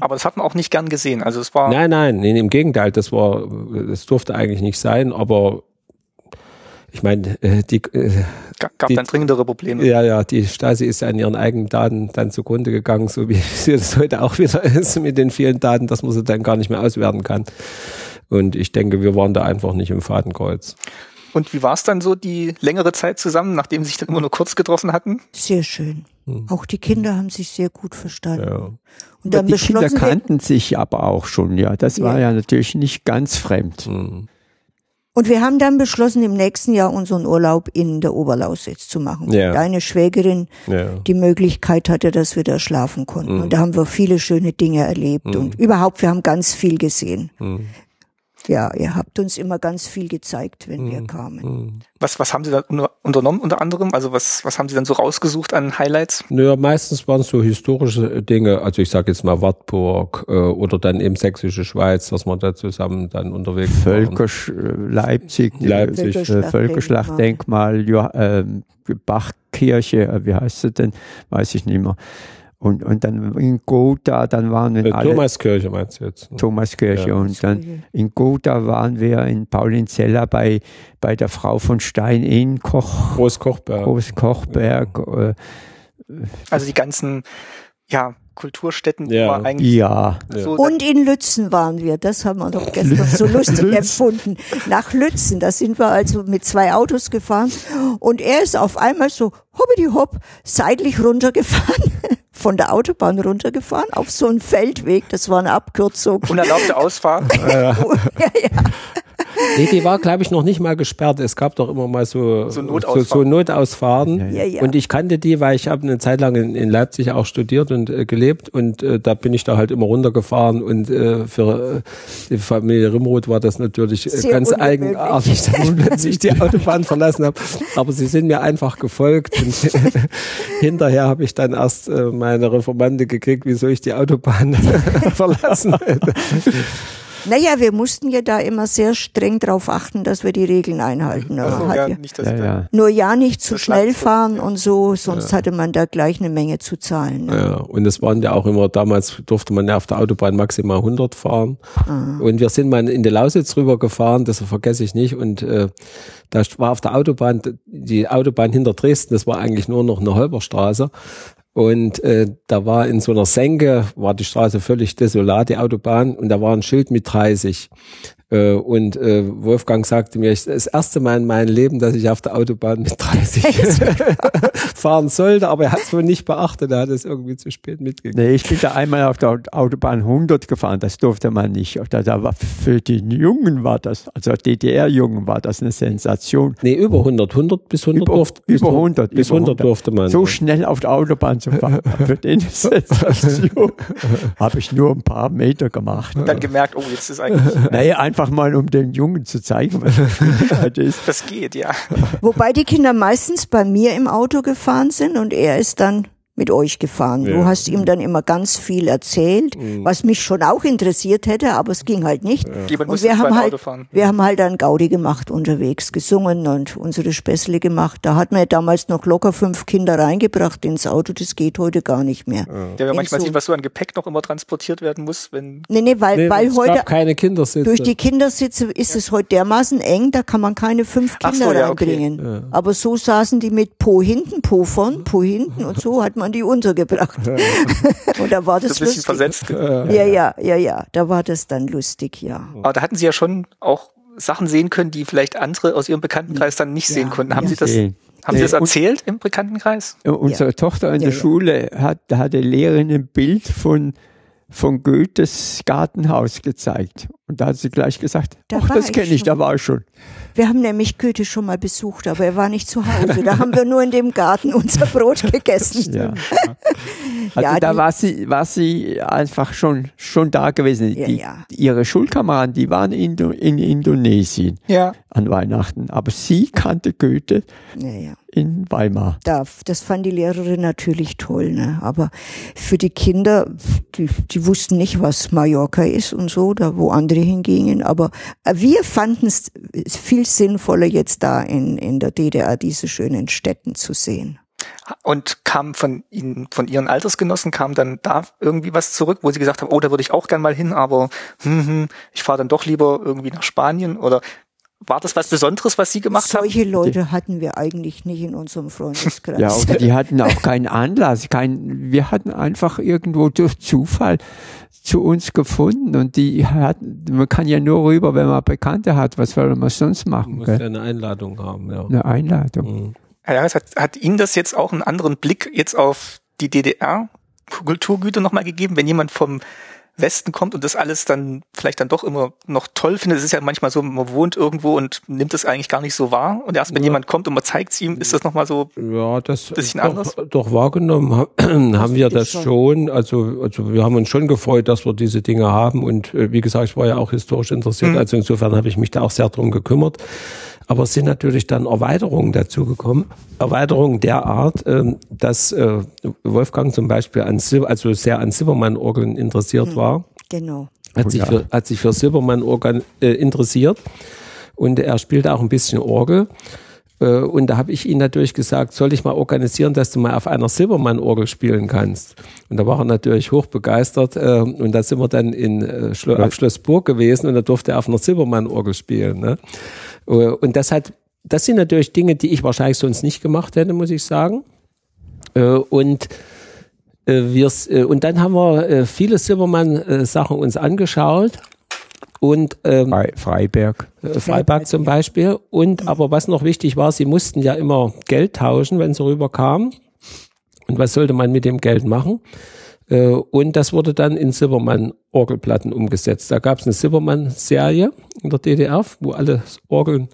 [SPEAKER 1] Aber das hat man auch nicht gern gesehen. Also es war,
[SPEAKER 4] Nein, nein, nee, im Gegenteil, das war, das durfte eigentlich nicht sein, aber ich meine, äh, die, äh,
[SPEAKER 1] ga- gab
[SPEAKER 4] die-
[SPEAKER 1] dann dringendere Probleme.
[SPEAKER 4] ja, ja, die Stasi ist ja an ihren eigenen Daten dann zugrunde gegangen, so wie sie das heute auch wieder ist mit den vielen Daten, dass man sie dann gar nicht mehr auswerten kann. Und ich denke, wir waren da einfach nicht im Fadenkreuz.
[SPEAKER 1] Und wie war es dann so die längere Zeit zusammen, nachdem sie sich dann immer nur kurz getroffen hatten?
[SPEAKER 3] Sehr schön. Auch die Kinder haben sich sehr gut verstanden.
[SPEAKER 4] Ja.
[SPEAKER 3] Und dann
[SPEAKER 2] die Kinder kannten sich aber auch schon, ja. Das war
[SPEAKER 3] Ja.
[SPEAKER 2] ja natürlich nicht ganz fremd.
[SPEAKER 4] Hm.
[SPEAKER 3] Und wir haben dann beschlossen, im nächsten Jahr unseren Urlaub in der Oberlausitz zu machen.
[SPEAKER 4] Ja.
[SPEAKER 3] Deine Schwägerin
[SPEAKER 4] Ja.
[SPEAKER 3] die Möglichkeit hatte, dass wir da schlafen konnten.
[SPEAKER 4] Mhm.
[SPEAKER 3] Und da haben wir viele schöne Dinge erlebt und überhaupt, wir haben ganz viel gesehen.
[SPEAKER 4] Mhm.
[SPEAKER 3] Ja, ihr habt uns immer ganz viel gezeigt, wenn
[SPEAKER 4] Mhm.
[SPEAKER 3] wir kamen.
[SPEAKER 1] Was, was haben sie da unter, unternommen unter anderem? Also was, was haben sie dann so rausgesucht an Highlights?
[SPEAKER 4] Naja, meistens waren es so historische Dinge, also ich sage jetzt mal Wartburg äh, oder dann eben Sächsische Schweiz, dass wir da zusammen dann unterwegs waren.
[SPEAKER 2] Völkersch äh, Leipzig,
[SPEAKER 4] Leipzig.
[SPEAKER 2] äh, Völkerschlachtdenkmal, ja, ähm, Bachkirche, äh, wie heißt sie denn? Weiß ich nicht mehr. Und, und dann in Gotha, dann waren wir
[SPEAKER 4] Äh,
[SPEAKER 2] in alle,
[SPEAKER 4] Thomaskirche meinst du jetzt? ne?
[SPEAKER 2] Thomaskirche
[SPEAKER 4] Ja.
[SPEAKER 2] und dann in Gotha waren wir in Paulinzella bei, bei der Frau von Stein in Koch,
[SPEAKER 4] Großkochberg.
[SPEAKER 2] Großkochberg. Äh,
[SPEAKER 1] Also die ganzen, ja, Kulturstätten
[SPEAKER 4] Ja.
[SPEAKER 1] war eigentlich
[SPEAKER 2] ja,
[SPEAKER 1] so.
[SPEAKER 3] Und in Lützen waren wir, das haben wir doch gestern so lustig empfunden. Nach Lützen, da sind wir also mit zwei Autos gefahren und er ist auf einmal so hoppidi hopp seitlich runtergefahren, von der Autobahn runtergefahren auf so einen Feldweg, das war eine Abkürzung.
[SPEAKER 1] unerlaubte Ausfahrt.
[SPEAKER 3] ja, ja.
[SPEAKER 4] Nee, die war, glaube ich, noch nicht mal gesperrt. Es gab doch immer mal so,
[SPEAKER 1] So
[SPEAKER 4] so,
[SPEAKER 1] Notausfahrten.
[SPEAKER 4] so Notausfahrten.
[SPEAKER 3] Ja, ja.
[SPEAKER 4] Und ich kannte die, weil ich habe eine Zeit lang in, in Leipzig auch studiert und äh, gelebt und äh, da bin ich da halt immer runtergefahren und äh, für äh, die Familie Rimroth war das natürlich äh,
[SPEAKER 3] Sehr
[SPEAKER 4] ganz eigenartig, dass ich plötzlich die Autobahn verlassen habe. Aber sie sind mir einfach gefolgt und hinterher habe ich dann erst äh, meine Reformande gekriegt, wieso ich die Autobahn verlassen hätte.
[SPEAKER 3] Naja, wir mussten ja da immer sehr streng darauf achten, dass wir die Regeln einhalten.
[SPEAKER 1] Also, ja,
[SPEAKER 3] ja-
[SPEAKER 1] nicht,
[SPEAKER 2] ja, ja.
[SPEAKER 3] Nur ja nicht zu schnell fahren und so, sonst hatte man da gleich eine Menge zu zahlen. Ne?
[SPEAKER 4] Ja, und es waren ja auch immer, damals durfte man ja auf der Autobahn maximal 100 fahren. Und wir sind mal in die Lausitz rüber gefahren, das vergesse ich nicht. Und äh, da war auf der Autobahn, die Autobahn hinter Dresden, das war eigentlich nur noch eine Holperstraße. Und äh, da war in so einer Senke, war die Straße völlig desolat, die Autobahn, und da war ein Schild mit 30. Äh, und äh, Wolfgang sagte mir, ich, das erste Mal in meinem Leben, dass ich auf der Autobahn mit 30 fahren sollte, aber er hat es wohl nicht beachtet, er hat es irgendwie zu spät mitgekriegt.
[SPEAKER 2] Nee, ich bin da einmal auf der Autobahn 100 gefahren, das durfte man nicht. Da, da war, für die Jungen war das, also DDR-Jungen war das eine Sensation.
[SPEAKER 4] Nee, über 100. 100 bis 100
[SPEAKER 2] Über,
[SPEAKER 4] durfte
[SPEAKER 2] über 100.
[SPEAKER 4] Bis
[SPEAKER 2] über
[SPEAKER 4] 100 durfte man.
[SPEAKER 2] So schnell auf der Autobahn zu fahren, für den eine Sensation. Habe ich nur ein paar Meter gemacht.
[SPEAKER 1] dann gemerkt, oh, jetzt ist eigentlich,
[SPEAKER 2] Naja, einfach mal, um den Jungen zu zeigen, was die Geschwindigkeit ist.
[SPEAKER 1] das geht, ja.
[SPEAKER 3] Wobei die Kinder meistens bei mir im Auto gefahren sind und er ist dann mit euch gefahren. Du
[SPEAKER 4] Ja.
[SPEAKER 3] hast ihm dann immer ganz viel erzählt, was mich schon auch interessiert hätte, aber es ging halt nicht.
[SPEAKER 1] Jemand
[SPEAKER 3] Und
[SPEAKER 1] muss
[SPEAKER 3] wir haben halt, wir haben halt dann Gaudi gemacht unterwegs, gesungen und unsere Späßle gemacht. Da hat man ja damals noch locker fünf Kinder reingebracht ins Auto. Das geht heute gar nicht mehr.
[SPEAKER 1] Ja, wenn manchmal
[SPEAKER 3] so-
[SPEAKER 1] sieht, was so an Gepäck noch immer transportiert werden muss, wenn
[SPEAKER 3] Nee, nee, weil,
[SPEAKER 4] Nee,
[SPEAKER 3] weil
[SPEAKER 4] es
[SPEAKER 3] heute
[SPEAKER 4] gab keine Kindersitze.
[SPEAKER 3] durch die Kindersitze ist es heute dermaßen eng, da kann man keine fünf Kinder
[SPEAKER 1] so, ja, okay.
[SPEAKER 3] reinbringen. Aber so saßen die mit Po hinten, Po vorn, Po hinten und so hat man die untergebracht. und da war
[SPEAKER 1] so
[SPEAKER 3] das
[SPEAKER 1] ein bisschen
[SPEAKER 3] lustig.
[SPEAKER 1] versetzt.
[SPEAKER 3] Ja, ja, ja, ja, da war das dann lustig, ja.
[SPEAKER 1] Aber da hatten sie ja schon auch Sachen sehen können, die vielleicht andere aus ihrem Bekanntenkreis dann nicht ja, sehen konnten. Haben ja. Sie das, haben Sie das erzählt im Bekanntenkreis?
[SPEAKER 2] Unsere ja. Tochter in der Schule hat, da hatte Lehrerin ein Bild von von Goethes Gartenhaus gezeigt. Und da hat sie gleich gesagt, da ach, das kenne ich, da war ich schon.
[SPEAKER 3] Wir haben nämlich Goethe schon mal besucht, aber er war nicht zu Hause. Da haben wir nur in dem Garten unser Brot gegessen.
[SPEAKER 2] Ja. Also ja, da war sie, war sie einfach schon, schon da gewesen. Ja, die, ja. Ihre Schulkameraden, die waren in, in Indonesien ja. an Weihnachten. Aber sie kannte Goethe. Ja, ja in Weimar.
[SPEAKER 3] Das fand die Lehrerin natürlich toll, ne? Aber für die Kinder, die, die wussten nicht, was Mallorca ist und so, da wo andere hingingen. Aber wir fanden es viel sinnvoller, jetzt da in, in der DDR diese schönen Städten zu sehen.
[SPEAKER 1] Und kam von Ihnen, von Ihren Altersgenossen, kam dann da irgendwie was zurück, wo Sie gesagt haben, oh, da würde ich auch gern mal hin, aber hm, hm, ich fahre dann doch lieber irgendwie nach Spanien oder war das was Besonderes, was Sie gemacht
[SPEAKER 3] Solche
[SPEAKER 1] haben?
[SPEAKER 3] Solche Leute hatten wir eigentlich nicht in unserem Freundeskreis.
[SPEAKER 2] Ja, oder die hatten auch keinen Anlass. Kein, wir hatten einfach irgendwo durch Zufall zu uns gefunden und die hatten, man kann ja nur rüber, wenn man Bekannte hat. Was soll man sonst machen? Man
[SPEAKER 4] muss ja eine Einladung haben, ja.
[SPEAKER 2] Eine Einladung.
[SPEAKER 1] Mhm. Ja, hat, hat Ihnen das jetzt auch einen anderen Blick jetzt auf die DDR Kulturgüter nochmal gegeben, wenn jemand vom Westen kommt und das alles dann vielleicht dann doch immer noch toll findet. Es ist ja manchmal so, man wohnt irgendwo und nimmt es eigentlich gar nicht so wahr. Und erst wenn ja. jemand kommt und man zeigt es ihm, ist das nochmal so
[SPEAKER 4] ja, das ein bisschen doch, anders. Doch wahrgenommen haben wir das schon. Also, also wir haben uns schon gefreut, dass wir diese Dinge haben. Und äh, wie gesagt, ich war ja auch historisch interessiert. Mhm. Also insofern habe ich mich da auch sehr drum gekümmert. Aber es sind natürlich dann Erweiterungen dazugekommen. Erweiterungen der Art, ähm, dass äh, Wolfgang zum Beispiel an Sil also sehr an Silbermann-Orgeln interessiert hm, war.
[SPEAKER 3] Genau.
[SPEAKER 4] Hat sich, für, hat sich für Silbermann-Orgeln äh, interessiert. Und er spielte auch ein bisschen Orgel. Äh, und da habe ich ihn natürlich gesagt, soll ich mal organisieren, dass du mal auf einer Silbermann-Orgel spielen kannst. Und da war er natürlich hochbegeistert. Äh, und da sind wir dann in äh, Schlo auf Schloss Burg gewesen und da durfte er auf einer Silbermann-Orgel spielen. Ne? Und das hat, das sind natürlich Dinge, die ich wahrscheinlich sonst nicht gemacht hätte, muss ich sagen. Und wir, und dann haben wir viele Silbermann-Sachen uns angeschaut und ähm,
[SPEAKER 2] Freiberg.
[SPEAKER 4] Äh, Freiberg zum Beispiel. Und aber was noch wichtig war, sie mussten ja immer Geld tauschen, wenn sie rüberkamen. Und was sollte man mit dem Geld machen? Äh, und das wurde dann in Silbermann-Orgelplatten umgesetzt. Da gab es eine Silbermann-Serie in der DDR, wo alle Orgeln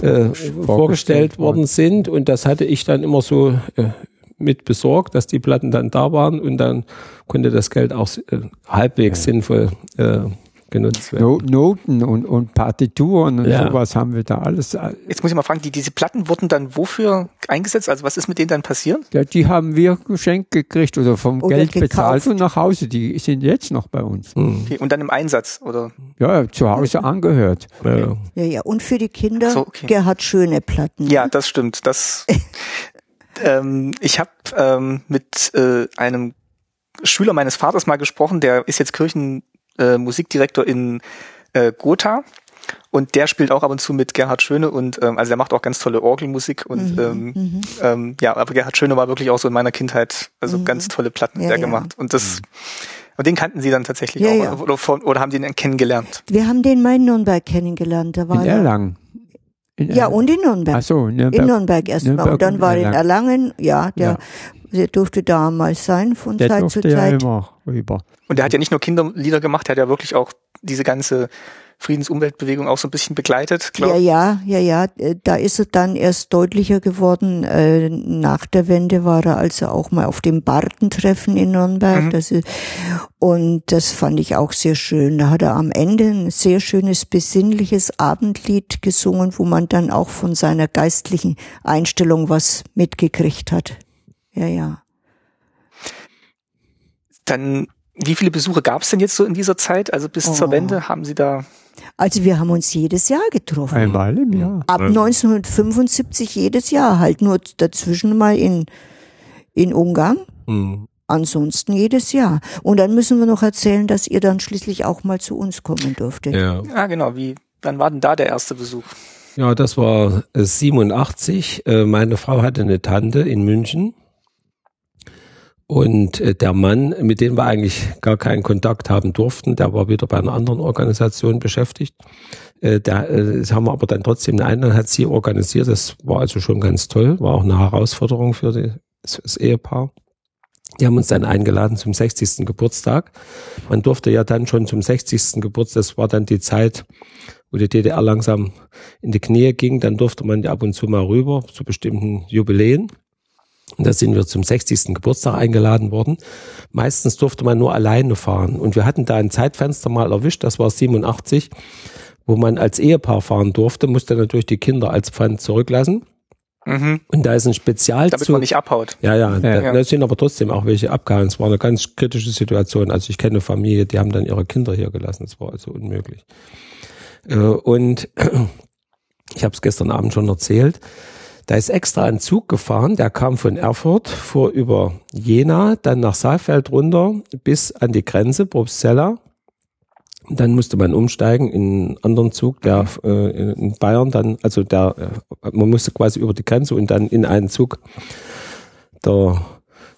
[SPEAKER 4] äh, vorgestellt worden sind. Und das hatte ich dann immer so äh, mit besorgt, dass die Platten dann da waren und dann konnte das Geld auch äh, halbwegs ja. sinnvoll äh, genutzt werden.
[SPEAKER 2] Noten und, und Partituren und ja. sowas haben wir da alles.
[SPEAKER 1] Jetzt muss ich mal fragen, die, diese Platten wurden dann wofür eingesetzt? Also was ist mit denen dann passiert?
[SPEAKER 2] Ja, die haben wir geschenkt gekriegt oder vom oder Geld gekauft. bezahlt und nach Hause. Die sind jetzt noch bei uns.
[SPEAKER 1] Hm. Okay, und dann im Einsatz, oder?
[SPEAKER 2] Ja, zu Hause angehört.
[SPEAKER 3] Ja. ja, ja. Und für die Kinder so, okay. Gerhard Schöne Platten.
[SPEAKER 1] Ja, das stimmt. Das, ähm, ich habe ähm, mit äh, einem Schüler meines Vaters mal gesprochen, der ist jetzt Kirchen äh, Musikdirektor in äh, Gotha. Und der spielt auch ab und zu mit Gerhard Schöne und ähm, also er macht auch ganz tolle Orgelmusik und mhm, ähm, mhm. ähm, ja, aber Gerhard Schöne war wirklich auch so in meiner Kindheit, also mhm. ganz tolle Platten ja, der ja. gemacht. Und das mhm. und den kannten Sie dann tatsächlich ja, auch oder, oder, oder, haben die den kennengelernt?
[SPEAKER 3] Wir haben den mal in Nürnberg kennengelernt. Da war
[SPEAKER 2] in Erlangen.
[SPEAKER 3] In ja, und in Nürnberg.
[SPEAKER 2] Ach so,
[SPEAKER 3] Nürnberg. In Nürnberg erstmal. Und dann war er in Erlangen, ja, der, der durfte damals sein von der Zeit zu Zeit. Ja immer
[SPEAKER 1] rüber. Und der hat ja nicht nur Kinderlieder gemacht, der hat ja wirklich auch diese ganze Friedensumweltbewegung auch so ein bisschen begleitet,
[SPEAKER 3] glaube Ja, ja, ja, ja. Äh, da ist er dann erst deutlicher geworden. Äh, nach der Wende war er also auch mal auf dem Bartentreffen in Nürnberg. Mhm. Das ist, und das fand ich auch sehr schön. Da hat er am Ende ein sehr schönes, besinnliches Abendlied gesungen, wo man dann auch von seiner geistlichen Einstellung was mitgekriegt hat. Ja, ja.
[SPEAKER 1] Dann wie viele Besuche gab es denn jetzt so in dieser Zeit? Also bis oh. zur Wende haben Sie da?
[SPEAKER 3] Also wir haben uns jedes Jahr getroffen.
[SPEAKER 2] Einmal im Jahr.
[SPEAKER 3] Ab 1975 jedes Jahr, halt nur dazwischen mal in, in Ungarn. Mhm. Ansonsten jedes Jahr. Und dann müssen wir noch erzählen, dass ihr dann schließlich auch mal zu uns kommen durftet.
[SPEAKER 1] Ja, ja genau. Wie, wann war denn da der erste Besuch?
[SPEAKER 4] Ja, das war 87. Äh, meine Frau hatte eine Tante in München Und äh, der Mann, mit dem wir eigentlich gar keinen Kontakt haben durften, der war wieder bei einer anderen Organisation beschäftigt. Äh, der, äh, das haben wir aber dann trotzdem eine Einladung, hat sie organisiert. Das war also schon ganz toll, war auch eine Herausforderung für die, das Ehepaar. Die haben uns dann eingeladen zum 60. Geburtstag. Man durfte ja dann schon zum 60. Geburtstag, das war dann die Zeit, wo die DDR langsam in die Knie ging, dann durfte man ja ab und zu mal rüber zu bestimmten Jubiläen. Und da sind wir zum 60. Geburtstag eingeladen worden. Meistens durfte man nur alleine fahren. Und wir hatten da ein Zeitfenster mal erwischt, das war 87, wo man als Ehepaar fahren durfte, musste natürlich die Kinder als Pfand zurücklassen. Mhm. Und da ist ein Spezialzug.
[SPEAKER 1] Damit man nicht abhaut.
[SPEAKER 4] Ja, ja. ja, da, da sind aber trotzdem auch welche abgehauen. Es war eine ganz kritische Situation. Also ich kenne eine Familie, die haben dann ihre Kinder hier gelassen. Das war also unmöglich. Äh, und ich habe es gestern Abend schon erzählt. Da ist extra ein Zug gefahren, der kam von Erfurt, fuhr über Jena, dann nach Saalfeld runter bis an die Grenze, Probstzella. Dann musste man umsteigen in einen anderen Zug, der äh, in Bayern dann, also der, äh, man musste quasi über die Grenze und dann in einen Zug der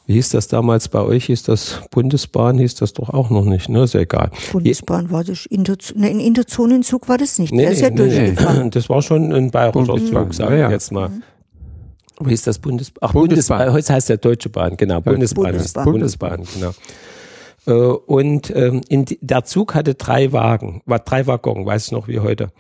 [SPEAKER 4] wie hieß das damals bei euch? Hieß das Bundesbahn? Hieß das doch auch noch nicht, ne? Ist ja egal.
[SPEAKER 3] Bundesbahn war das, Inter, ne, ein Interzonenzug war das nicht.
[SPEAKER 4] Nee, Der ist ja nee, nee. Das war schon ein bayerischer Zug, sagen wir jetzt mal. Mhm. Wie hieß das Bundesbahn? Ach, Bundesbahn. Bundesbahn. Heute heißt der Deutsche Bahn, genau. Bundesbahn. Bundesbahn, Bundesbahn genau. Äh, und ähm, in der Zug hatte drei Wagen, war drei Waggons, weiß ich noch wie heute.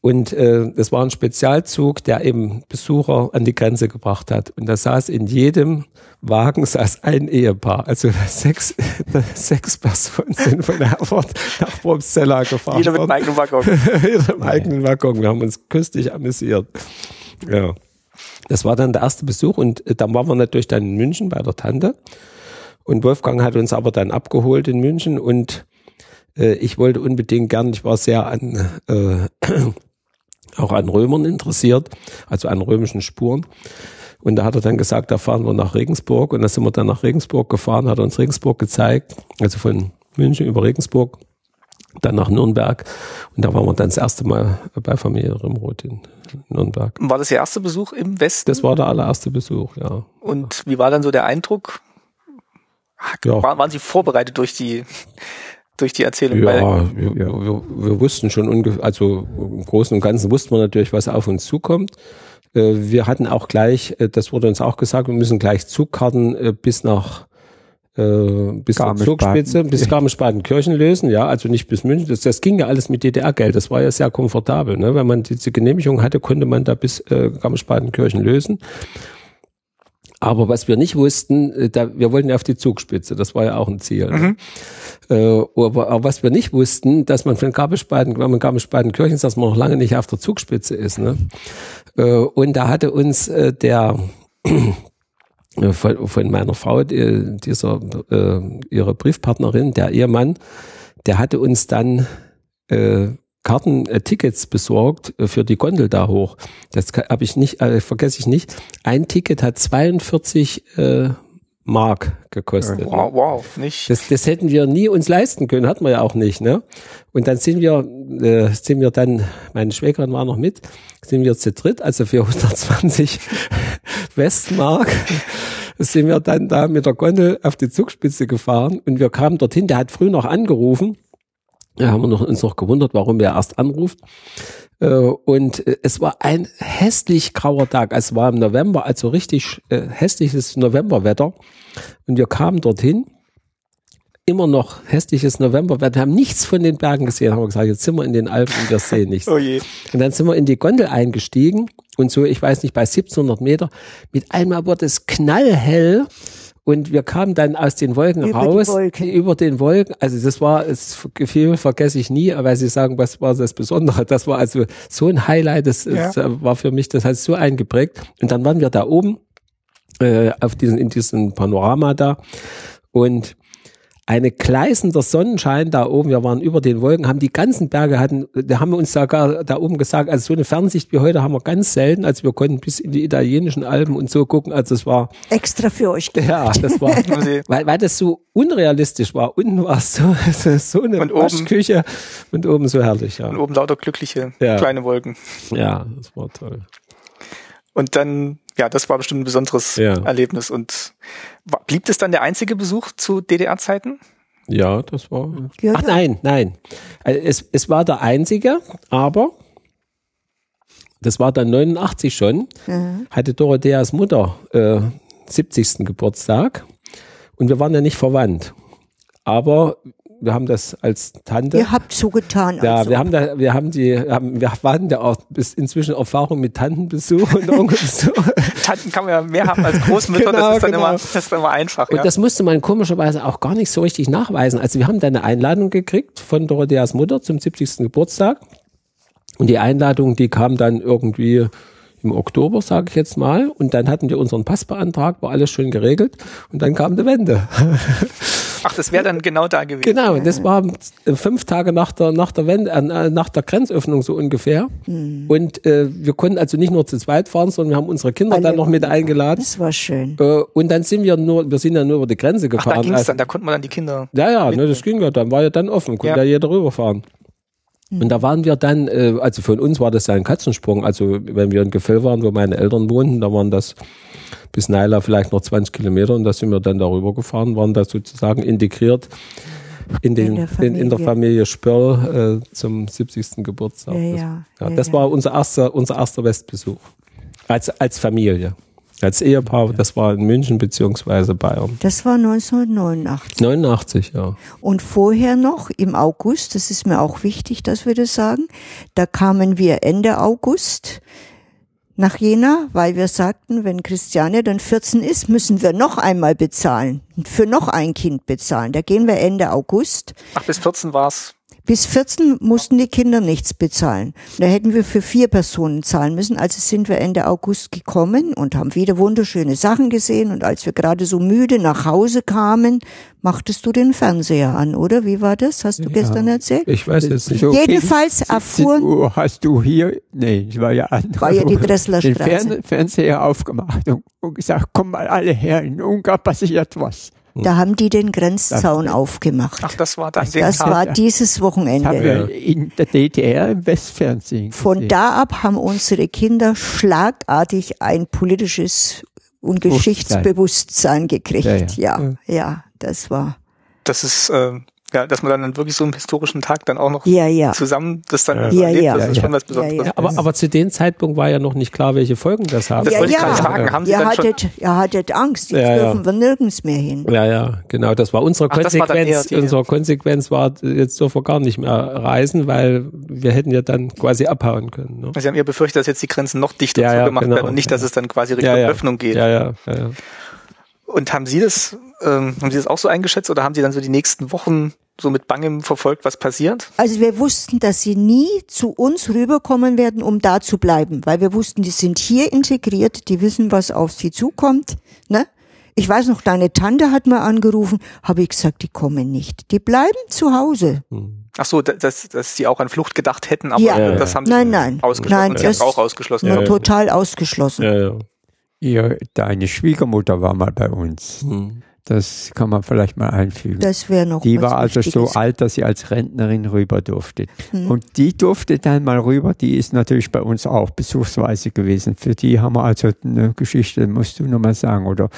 [SPEAKER 4] Und äh, das war ein Spezialzug, der eben Besucher an die Grenze gebracht hat. Und da saß in jedem Wagen saß ein Ehepaar. Also sechs, sechs Personen sind von Erfurt nach Probstzella gefahren.
[SPEAKER 1] Jeder mit einem eigenen Waggon.
[SPEAKER 4] Jeder mit einem eigenen Waggon. Wir haben uns köstlich amüsiert. Ja. Das war dann der erste Besuch und äh, dann waren wir natürlich dann in München bei der Tante. Und Wolfgang hat uns aber dann abgeholt in München und äh, ich wollte unbedingt gern, ich war sehr an äh, auch an Römern interessiert, also an römischen Spuren. Und da hat er dann gesagt, da fahren wir nach Regensburg. Und da sind wir dann nach Regensburg gefahren, hat uns Regensburg gezeigt, also von München über Regensburg, dann nach Nürnberg. Und da waren wir dann das erste Mal bei Familie Rimroth in Nürnberg.
[SPEAKER 1] War das Ihr erster Besuch im Westen?
[SPEAKER 4] Das war der allererste Besuch, ja.
[SPEAKER 1] Und wie war dann so der Eindruck? Ja. Waren Sie vorbereitet durch die durch die Erzählung.
[SPEAKER 4] Ja, wir, wir, wir, wussten schon ungefähr, also im Großen und Ganzen wussten wir natürlich, was auf uns zukommt. Äh, wir hatten auch gleich, äh, das wurde uns auch gesagt, wir müssen gleich Zugkarten äh, bis nach bis zur Zugspitze, bis Garmisch-Partenkirchen lösen, ja, also nicht bis München. Das, das ging ja alles mit DDR-Geld, das war ja sehr komfortabel. Ne? Wenn man diese Genehmigung hatte, konnte man da bis äh, Garmisch-Partenkirchen lösen. Aber was wir nicht wussten, äh, da, wir wollten ja auf die Zugspitze, das war ja auch ein Ziel. Mhm. Äh, aber, aber, was wir nicht wussten, dass man von Garmisch-Baden, wenn man Garmisch-Badenkirchen, dass man noch lange nicht auf der Zugspitze ist. Ne? Äh, und da hatte uns äh, der äh, von, von meiner Frau, die, dieser äh, ihre Briefpartnerin, der Ehemann, der hatte uns dann äh, Karten, äh, Tickets besorgt äh, für die Gondel da hoch. Das habe ich nicht, äh, vergesse ich nicht. Ein Ticket hat 42 äh, Mark gekostet.
[SPEAKER 1] Wow, wow, nicht.
[SPEAKER 4] Das, das hätten wir nie uns leisten können, hatten wir ja auch nicht, ne? Und dann sind wir, äh, sind wir dann, meine Schwägerin war noch mit, sind wir zu dritt, also für 120 Westmark sind wir dann da mit der Gondel auf die Zugspitze gefahren und wir kamen dorthin, der hat früh noch angerufen ja, haben wir noch, uns noch gewundert, warum er erst anruft. Äh, und äh, es war ein hässlich grauer Tag. Es war im November, also richtig äh, hässliches Novemberwetter. Und wir kamen dorthin. Immer noch hässliches Novemberwetter. Wir haben nichts von den Bergen gesehen. Haben wir gesagt, jetzt sind wir in den Alpen und wir sehen nichts. oh je. Und dann sind wir in die Gondel eingestiegen. Und so, ich weiß nicht, bei 1700 Meter, mit einmal wurde es knallhell und wir kamen dann aus den Wolken über raus, über den Wolken. Also das war, das Gefühl vergesse ich nie, weil Sie sagen, was war das Besondere? Das war also so ein Highlight, das, ja. war für mich, das hat so eingeprägt. Und dann waren wir da oben, äh, auf diesen, in diesem Panorama da. Und eine gleißender Sonnenschein da oben. Wir waren über den Wolken, haben die ganzen Berge hatten, da haben wir uns sogar da oben gesagt, also so eine Fernsicht wie heute haben wir ganz selten. Also wir konnten bis in die italienischen Alpen und so gucken. Also es war
[SPEAKER 3] extra für euch.
[SPEAKER 4] Ja, das war, weil, weil das so unrealistisch war. Unten war es so, so eine und Waschküche und oben so herrlich. Ja.
[SPEAKER 1] Und oben lauter glückliche ja. kleine Wolken.
[SPEAKER 4] Ja, das war toll.
[SPEAKER 1] Und dann ja, das war bestimmt ein besonderes ja. Erlebnis. Und blieb das dann der einzige Besuch zu DDR-Zeiten?
[SPEAKER 4] Ja, das war. Ja, Ach nein, nein. Äh, es, es war der einzige, aber das war dann 89 schon, mhm. hatte Dorotheas Mutter äh, 70. Geburtstag und wir waren ja nicht verwandt. Aber wir haben das als Tante.
[SPEAKER 3] Ihr habt so getan.
[SPEAKER 4] Ja, also. wir haben da, wir haben die, haben, wir hatten ja auch bis inzwischen Erfahrung mit Tantenbesuch und Onkelbesuch.
[SPEAKER 1] Tanten kann man ja mehr haben als Großmütter, genau, das ist dann genau. immer, das ist dann immer einfach.
[SPEAKER 4] Und ja. das musste man komischerweise auch gar nicht so richtig nachweisen. Also wir haben da eine Einladung gekriegt von Dorotheas Mutter zum 70. Geburtstag. Und die Einladung, die kam dann irgendwie im Oktober, sage ich jetzt mal. Und dann hatten wir unseren Pass beantragt, war alles schön geregelt. Und dann kam die Wende.
[SPEAKER 1] Ach, das wäre dann genau da gewesen.
[SPEAKER 4] Genau, das war fünf Tage nach der, nach der Wende, äh, nach der Grenzöffnung so ungefähr. Mhm. Und äh, wir konnten also nicht nur zu zweit fahren, sondern wir haben unsere Kinder Alle dann noch mit eingeladen.
[SPEAKER 3] Das war schön.
[SPEAKER 4] Äh, und dann sind wir nur, wir sind ja nur über die Grenze gefahren. Ach,
[SPEAKER 1] da, ging's also, dann, da konnte man dann die Kinder.
[SPEAKER 4] Ja, ja, ne, das ging ja dann, war ja dann offen, konnte ja, ja jeder rüberfahren. Und da waren wir dann, äh, also für uns war das ja ein Katzensprung. Also wenn wir in Gefäll waren, wo meine Eltern wohnten, da waren das bis Naila vielleicht noch 20 Kilometer und da sind wir dann darüber gefahren, waren da sozusagen integriert in, den, in, der, Familie. In, in der Familie Spörl äh, zum 70. Geburtstag. Ja, ja, ja, das war unser erster, unser erster Westbesuch. Als, als Familie. Als Ehepaar, das war in München beziehungsweise Bayern.
[SPEAKER 3] Das war 1989.
[SPEAKER 4] 89, ja.
[SPEAKER 3] Und vorher noch im August, das ist mir auch wichtig, dass wir das sagen, da kamen wir Ende August nach Jena, weil wir sagten, wenn Christiane dann 14 ist, müssen wir noch einmal bezahlen, für noch ein Kind bezahlen. Da gehen wir Ende August.
[SPEAKER 1] Ach, bis 14 war's.
[SPEAKER 3] Bis 14 mussten die Kinder nichts bezahlen. Da hätten wir für vier Personen zahlen müssen. Also sind wir Ende August gekommen und haben wieder wunderschöne Sachen gesehen. Und als wir gerade so müde nach Hause kamen, machtest du den Fernseher an, oder? Wie war das? Hast du ja, gestern erzählt?
[SPEAKER 4] Ich weiß jetzt nicht.
[SPEAKER 3] Okay. Jedenfalls erfuhren.
[SPEAKER 2] Hast du hier, nee, es war ja
[SPEAKER 3] andere. War ja die Dresslerstraße.
[SPEAKER 2] Den Fern Fernseher aufgemacht und, und gesagt, komm mal alle her, in Ungarn passiert was.
[SPEAKER 3] Da haben die den Grenzzaun das, aufgemacht.
[SPEAKER 1] Ach, das war dann
[SPEAKER 3] Das war dieses Wochenende. Haben
[SPEAKER 2] wir in der DDR im Westfernsehen.
[SPEAKER 3] Von gesehen. da ab haben unsere Kinder schlagartig ein politisches und Geschichtsbewusstsein gekriegt. Ja, ja, ja, ja das war.
[SPEAKER 1] Das ist äh, ja, dass man dann wirklich so einen historischen Tag dann auch noch
[SPEAKER 3] ja, ja.
[SPEAKER 1] zusammen das dann
[SPEAKER 3] ja. erlebt, ja,
[SPEAKER 1] das
[SPEAKER 3] ist
[SPEAKER 1] schon was Besonderes.
[SPEAKER 4] Ja, aber, aber zu dem Zeitpunkt war ja noch nicht klar, welche Folgen das haben.
[SPEAKER 3] Das ja, wollte ich gerade fragen. Haben Sie ihr, hattet, schon ihr hattet Angst, jetzt dürfen wir nirgends mehr hin.
[SPEAKER 4] Ja, ja, genau. Das war unsere Ach, Konsequenz. War unsere Konsequenz war, jetzt dürfen wir gar nicht mehr reisen, weil wir hätten ja dann quasi abhauen können. Ne?
[SPEAKER 1] Sie haben ja befürchtet, dass jetzt die Grenzen noch dichter zugemacht genau. werden und nicht, dass es dann quasi Richtung Öffnung geht.
[SPEAKER 4] Ja, ja, ja. Ja.
[SPEAKER 1] Und haben Sie das, ähm, haben Sie das auch so eingeschätzt oder haben Sie dann so die nächsten Wochen so mit Bangem verfolgt, was passiert?
[SPEAKER 3] Also wir wussten, dass sie nie zu uns rüberkommen werden, um da zu bleiben, weil wir wussten, die sind hier integriert, die wissen, was auf sie zukommt. Ne? Ich weiß noch, deine Tante hat mir angerufen, habe ich gesagt, die kommen nicht, die bleiben zu Hause.
[SPEAKER 1] Hm. Ach so, dass, dass sie auch an Flucht gedacht hätten, aber
[SPEAKER 3] ja.
[SPEAKER 1] das haben sie
[SPEAKER 3] nein, nein.
[SPEAKER 1] ausgeschlossen. Nein, das auch ausgeschlossen.
[SPEAKER 3] Ja, total ausgeschlossen.
[SPEAKER 2] Ja, ja. Ja, deine Schwiegermutter war mal bei uns. Hm. Das kann man vielleicht mal einfügen.
[SPEAKER 3] Das wäre noch.
[SPEAKER 2] Die war also so alt, dass sie als Rentnerin rüber durfte. Hm. Und die durfte dann mal rüber. Die ist natürlich bei uns auch besuchsweise gewesen. Für die haben wir also eine Geschichte, musst du nochmal sagen, oder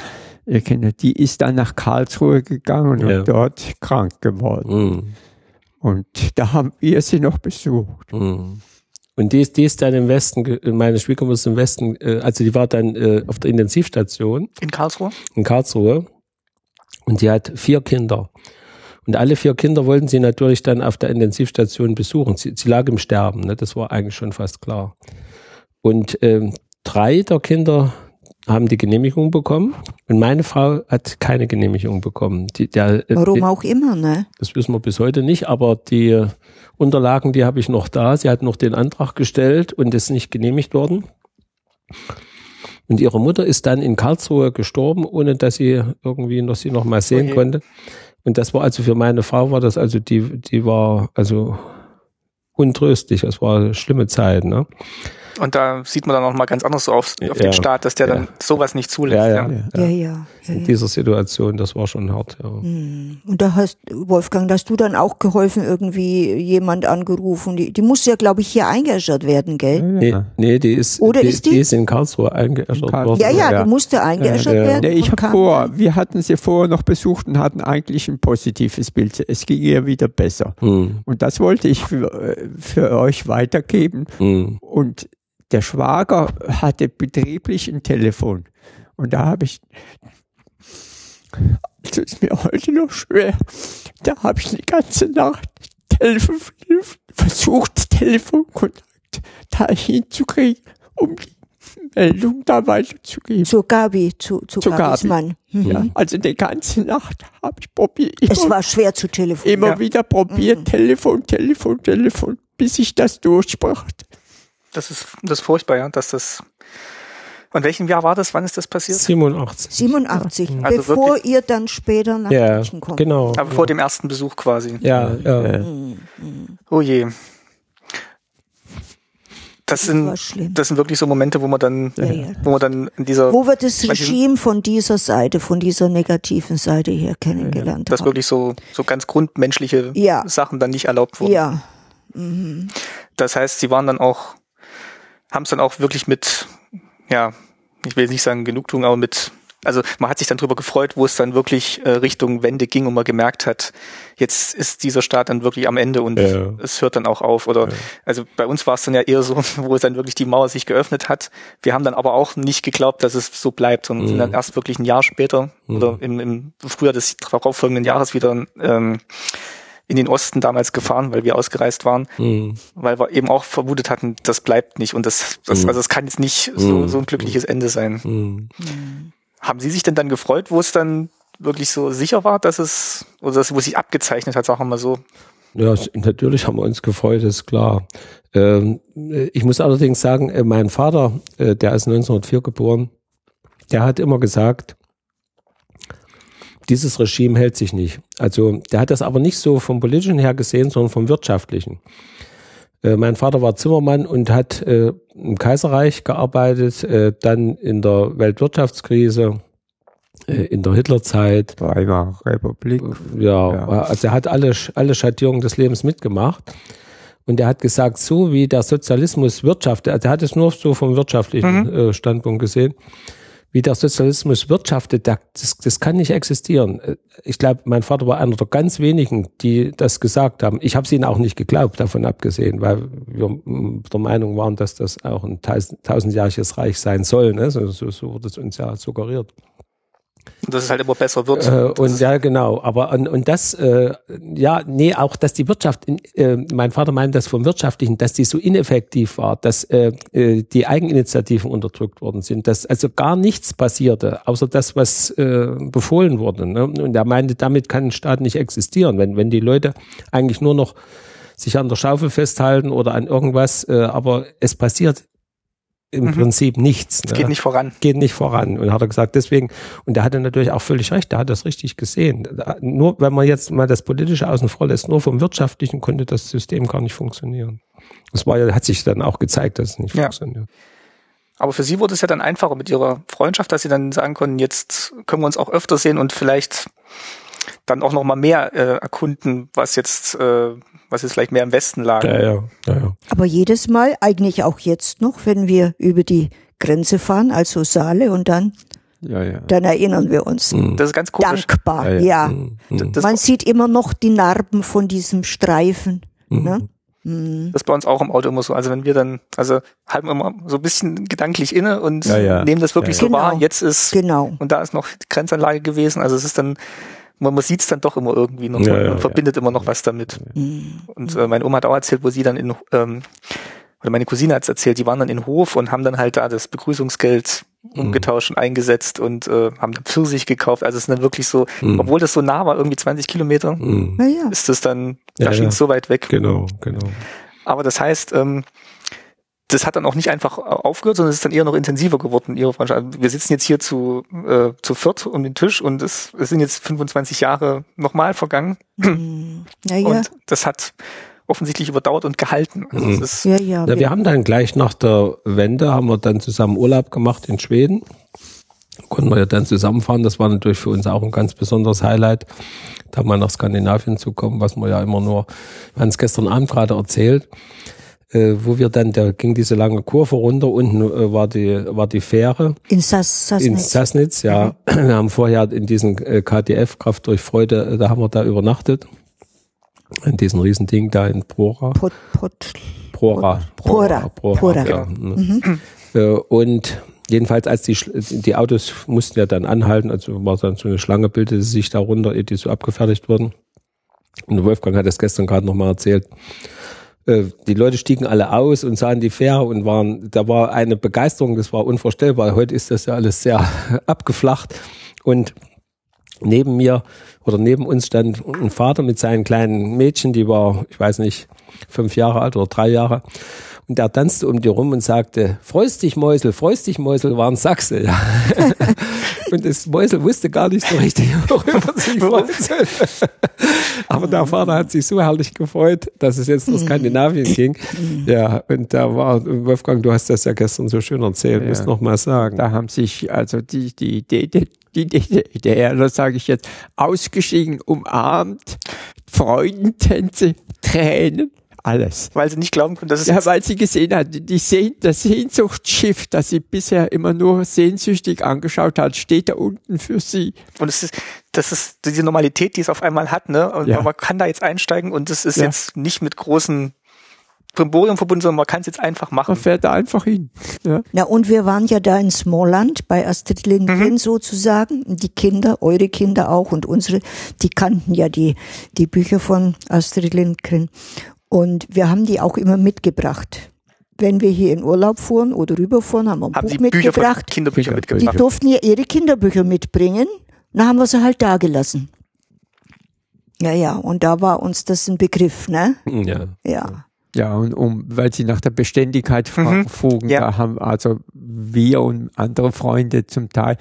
[SPEAKER 2] ihr kennt, die ist dann nach Karlsruhe gegangen ja. und dort krank geworden. Hm. Und da haben wir sie noch besucht.
[SPEAKER 4] Hm. Und die ist, die ist dann im Westen, meine Schwiegermutter ist im Westen, äh, also die war dann äh, auf der Intensivstation.
[SPEAKER 1] In Karlsruhe?
[SPEAKER 4] In Karlsruhe. Und die hat vier Kinder. Und alle vier Kinder wollten sie natürlich dann auf der Intensivstation besuchen. Sie, sie lag im Sterben, ne? das war eigentlich schon fast klar. Und ähm, drei der Kinder haben die Genehmigung bekommen und meine Frau hat keine Genehmigung bekommen. Die, der,
[SPEAKER 3] äh, Warum auch immer, ne?
[SPEAKER 4] Das wissen wir bis heute nicht, aber die Unterlagen, die habe ich noch da. Sie hat noch den Antrag gestellt und ist nicht genehmigt worden. Und ihre Mutter ist dann in Karlsruhe gestorben, ohne dass sie irgendwie noch sie noch mal sehen okay. konnte. Und das war also für meine Frau war das also die die war also untröstlich. Es war eine schlimme Zeit. Ne?
[SPEAKER 1] Und da sieht man dann auch mal ganz anders so auf, auf ja, den Staat, dass der ja. dann sowas nicht zulässt.
[SPEAKER 3] Ja, ja, ja. ja,
[SPEAKER 4] In dieser Situation, das war schon hart, ja.
[SPEAKER 3] Hm. Und da hast, Wolfgang, hast du dann auch geholfen, irgendwie jemand angerufen. Die, die muss ja, glaube ich, hier eingeäschert werden, gell?
[SPEAKER 4] Nee, nee die ist,
[SPEAKER 3] Oder
[SPEAKER 4] die,
[SPEAKER 3] ist die?
[SPEAKER 4] die ist in Karlsruhe eingeäschert worden.
[SPEAKER 3] Ja, ja, die musste eingeäschert werden.
[SPEAKER 2] Nee, ich habe vor, wir hatten sie vorher noch besucht und hatten eigentlich ein positives Bild. Es ging ihr wieder besser. Hm. Und das wollte ich für, für euch weitergeben. Hm. Und der Schwager hatte betrieblich ein Telefon. Und da habe ich, also ist mir heute noch schwer, da habe ich die ganze Nacht Telefon, versucht, Telefonkontakt da hinzukriegen, um die Meldung da weiterzugeben.
[SPEAKER 3] Zu Gabi, zu, zu, zu Gabis Gabi. Mann.
[SPEAKER 2] Mhm. Ja, also die ganze Nacht habe ich probiert.
[SPEAKER 3] Es war schwer zu telefonieren.
[SPEAKER 2] Immer ja. wieder probiert, mhm. Telefon, Telefon, Telefon, bis ich das durchbrachte.
[SPEAKER 1] Das ist, das ist furchtbar, ja, dass das. Und welchem Jahr war das? Wann ist das passiert?
[SPEAKER 4] 87.
[SPEAKER 3] 87, also bevor wirklich? ihr dann später nach
[SPEAKER 4] ja, München kommt. Genau.
[SPEAKER 1] Aber vor dem ersten Besuch quasi.
[SPEAKER 4] Ja, ja. ja.
[SPEAKER 1] Oh je. Das, das sind, das sind wirklich so Momente, wo man dann, ja, ja. wo man dann in dieser.
[SPEAKER 3] Wo wir das Regime von dieser Seite, von dieser negativen Seite her kennengelernt
[SPEAKER 1] ja, Dass wirklich so, so ganz grundmenschliche Sachen dann nicht erlaubt wurden.
[SPEAKER 3] Ja.
[SPEAKER 1] Mhm. Das heißt, sie waren dann auch haben es dann auch wirklich mit, ja, ich will nicht sagen Genugtuung, aber mit, also man hat sich dann drüber gefreut, wo es dann wirklich äh, Richtung Wende ging und man gemerkt hat, jetzt ist dieser Staat dann wirklich am Ende und ja. es hört dann auch auf. Oder ja. also bei uns war es dann ja eher so, wo es dann wirklich die Mauer sich geöffnet hat. Wir haben dann aber auch nicht geglaubt, dass es so bleibt und mhm. sind dann erst wirklich ein Jahr später mhm. oder im, im Frühjahr des darauffolgenden Jahres wieder ähm, in den Osten damals gefahren, weil wir ausgereist waren, mhm. weil wir eben auch vermutet hatten, das bleibt nicht und das, das mhm. also es kann jetzt nicht so, mhm. so ein glückliches Ende sein. Mhm. Haben Sie sich denn dann gefreut, wo es dann wirklich so sicher war, dass es, oder das, wo es sich abgezeichnet hat, sagen wir mal so?
[SPEAKER 4] Ja, natürlich haben wir uns gefreut, ist klar. Ähm, ich muss allerdings sagen, äh, mein Vater, äh, der ist 1904 geboren, der hat immer gesagt, dieses Regime hält sich nicht. Also der hat das aber nicht so vom politischen her gesehen, sondern vom wirtschaftlichen. Äh, mein Vater war Zimmermann und hat äh, im Kaiserreich gearbeitet, äh, dann in der Weltwirtschaftskrise, äh, in der Hitlerzeit.
[SPEAKER 2] Weimarer Republik.
[SPEAKER 4] Ja, ja, also er hat alle, alle Schattierungen des Lebens mitgemacht. Und er hat gesagt, so wie der Sozialismus wirtschaftet, also er hat es nur so vom wirtschaftlichen mhm. äh, Standpunkt gesehen, wie der Sozialismus wirtschaftet, das, das kann nicht existieren. Ich glaube, mein Vater war einer der ganz wenigen, die das gesagt haben. Ich habe es ihnen auch nicht geglaubt, davon abgesehen, weil wir der Meinung waren, dass das auch ein tausendjähriges Reich sein soll. Ne? So, so, so wurde es uns ja suggeriert.
[SPEAKER 1] Dass es halt immer besser wird.
[SPEAKER 4] Äh, und ja, genau. Aber und, und das, äh, ja, nee, auch, dass die Wirtschaft, äh, mein Vater meint das vom Wirtschaftlichen, dass die so ineffektiv war, dass äh, äh, die Eigeninitiativen unterdrückt worden sind, dass also gar nichts passierte, außer das, was äh, befohlen wurde. Ne? Und er meinte, damit kann ein Staat nicht existieren, wenn, wenn die Leute eigentlich nur noch sich an der Schaufel festhalten oder an irgendwas, äh, aber es passiert im mhm. Prinzip nichts.
[SPEAKER 1] Ne? Geht nicht voran.
[SPEAKER 4] Geht nicht voran. Und hat er gesagt, deswegen, und er hatte natürlich auch völlig recht, er hat das richtig gesehen. Nur wenn man jetzt mal das Politische außen vor lässt, nur vom Wirtschaftlichen konnte das System gar nicht funktionieren. Das war ja, hat sich dann auch gezeigt, dass es nicht ja. funktioniert.
[SPEAKER 1] Aber für Sie wurde es ja dann einfacher mit Ihrer Freundschaft, dass Sie dann sagen konnten, jetzt können wir uns auch öfter sehen und vielleicht dann auch noch mal mehr äh, erkunden, was jetzt äh, was jetzt vielleicht mehr im Westen lag.
[SPEAKER 4] Ja, ja, ja, ja.
[SPEAKER 3] Aber jedes Mal, eigentlich auch jetzt noch, wenn wir über die Grenze fahren, also Saale und dann ja, ja. Dann erinnern wir uns.
[SPEAKER 1] Mhm. Das ist ganz komisch.
[SPEAKER 3] Dankbar, ja. ja. Mhm. Man sieht immer noch die Narben von diesem Streifen. Mhm. Ne?
[SPEAKER 1] Mhm. Das ist bei uns auch im Auto immer so. Also wenn wir dann, also halten wir immer so ein bisschen gedanklich inne und nehmen das wirklich so genau. wahr. Jetzt ist,
[SPEAKER 3] genau.
[SPEAKER 1] und da ist noch die Grenzanlage gewesen. Also es ist dann, man, man sieht es dann doch immer irgendwie noch ja, ja, und verbindet ja. immer noch was damit. Mhm. Und äh, meine Oma hat auch erzählt, wo sie dann in, ähm, oder meine Cousine hat es erzählt, die waren dann in Hof und haben dann halt da das Begrüßungsgeld mhm. umgetauscht und eingesetzt und äh, haben dann Pfirsich gekauft. Also es ist dann wirklich so, mhm. obwohl das so nah war, irgendwie 20 Kilometer, mhm. ist das dann, da schien es so weit weg.
[SPEAKER 4] Genau, genau.
[SPEAKER 1] Aber das heißt, ähm, das hat dann auch nicht einfach aufgehört, sondern es ist dann eher noch intensiver geworden, ihre Freundschaft. Also wir sitzen jetzt hier zu, äh, zu viert um den Tisch und es, es sind jetzt 25 Jahre nochmal vergangen. Ja, ja. Und das hat offensichtlich überdauert und gehalten. Also
[SPEAKER 4] mhm. ja, ja, ja, wir haben dann gleich nach der Wende, haben wir dann zusammen Urlaub gemacht in Schweden. Konnten wir ja dann zusammenfahren. Das war natürlich für uns auch ein ganz besonderes Highlight, da mal nach Skandinavien zu kommen, was wir ja immer nur, wir haben es gestern Abend gerade erzählt, äh, wo wir dann, da ging diese lange Kurve runter, unten äh, war die, war die Fähre.
[SPEAKER 3] In Sass Sassnitz.
[SPEAKER 4] In Sassnitz, ja. Mhm. Wir haben vorher in diesen äh, KDF, Kraft durch Freude, äh, da haben wir da übernachtet. In diesem Riesending da in Prora. Pot, Pot, Prora. Prora. Prora. Prora. Prora. Ja. Mhm. Äh, und jedenfalls, als die, die Autos mussten ja dann anhalten, also war dann so eine Schlange, bildete sich darunter, die so abgefertigt wurden. Und Wolfgang hat das gestern gerade nochmal erzählt. Äh, die Leute stiegen alle aus und sahen die Fähre und waren, da war eine Begeisterung, das war unvorstellbar. Heute ist das ja alles sehr abgeflacht. Und neben mir oder neben uns stand ein Vater mit seinen kleinen Mädchen, die war, ich weiß nicht, fünf Jahre alt oder drei Jahre. Und der tanzte um die rum und sagte, freust dich Mäusel, freust dich Mäusel, war ein Sachse. Ja. und das Mäusel wusste gar nicht so richtig, worüber sich soll. Aber der Vater hat sich so herrlich gefreut, dass es jetzt nach Skandinavien ging. Ja, und da war, Wolfgang, du hast das ja gestern so schön erzählt, ja. musst noch mal sagen.
[SPEAKER 2] Da haben sich also die, die Idee, die, die, die, der, das sage ich jetzt, ausgestiegen, umarmt, Freudentänze, Tränen alles.
[SPEAKER 1] Weil sie nicht glauben können, dass es.
[SPEAKER 2] Ja, weil sie gesehen hat, die Sehn, das Sehnsuchtsschiff, das sie bisher immer nur sehnsüchtig angeschaut hat, steht da unten für sie.
[SPEAKER 1] Und es ist, das ist diese Normalität, die es auf einmal hat, ne? Und ja. man kann da jetzt einsteigen und es ist ja. jetzt nicht mit großen Brimborium verbunden, sondern man kann es jetzt einfach machen.
[SPEAKER 2] Man fährt da einfach hin.
[SPEAKER 3] Ja. Na, und wir waren ja da in Smallland bei Astrid Lindgren mhm. sozusagen. Die Kinder, eure Kinder auch und unsere, die kannten ja die, die Bücher von Astrid Lindgren. Und wir haben die auch immer mitgebracht. Wenn wir hier in Urlaub fuhren oder rüberfuhren, haben wir ein haben Buch mitgebracht.
[SPEAKER 1] Kinderbücher mitgebracht.
[SPEAKER 3] Die durften ja ihre Kinderbücher mitbringen. Dann haben wir sie halt da gelassen. Ja, ja, und da war uns das ein Begriff, ne?
[SPEAKER 4] Ja.
[SPEAKER 3] Ja.
[SPEAKER 2] Ja, und um, weil Sie nach der Beständigkeit mhm. fragen, ja. da haben also wir und andere Freunde zum Teil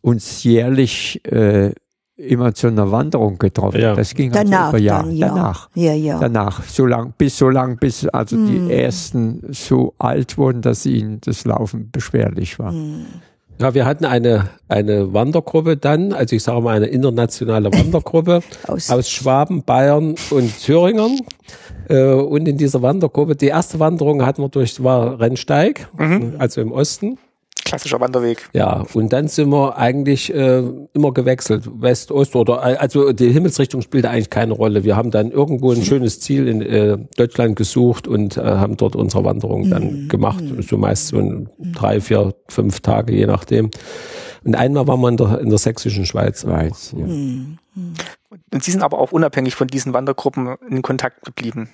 [SPEAKER 2] uns jährlich äh, immer zu einer Wanderung getroffen. Ja. Das ging also danach, also über Jahre. Dann, ja. Danach.
[SPEAKER 3] Ja, ja.
[SPEAKER 2] Danach. So lang, bis so lang, bis also mm. die hm. ersten so alt wurden, dass ihnen das Laufen beschwerlich war. Mm.
[SPEAKER 4] Ja, wir hatten eine, eine Wandergruppe dann, also ich sage mal eine internationale Wandergruppe aus, aus Schwaben, Bayern und Thüringen. Äh, und in dieser Wandergruppe, die erste Wanderung hatten wir durch, war Rennsteig, mhm. also im Osten
[SPEAKER 1] klassischer Wanderweg.
[SPEAKER 4] Ja, und dann sind wir eigentlich äh, immer gewechselt, West, Ost oder also die Himmelsrichtung spielte eigentlich keine Rolle. Wir haben dann irgendwo ein schönes Ziel in äh, Deutschland gesucht und äh, haben dort unsere Wanderung dann mhm. gemacht. So meist so drei, vier, fünf Tage, je nachdem. Und einmal waren wir in der, in der sächsischen Schweiz. Schweiz ja. Mhm.
[SPEAKER 1] Und Sie sind aber auch unabhängig von diesen Wandergruppen in Kontakt geblieben.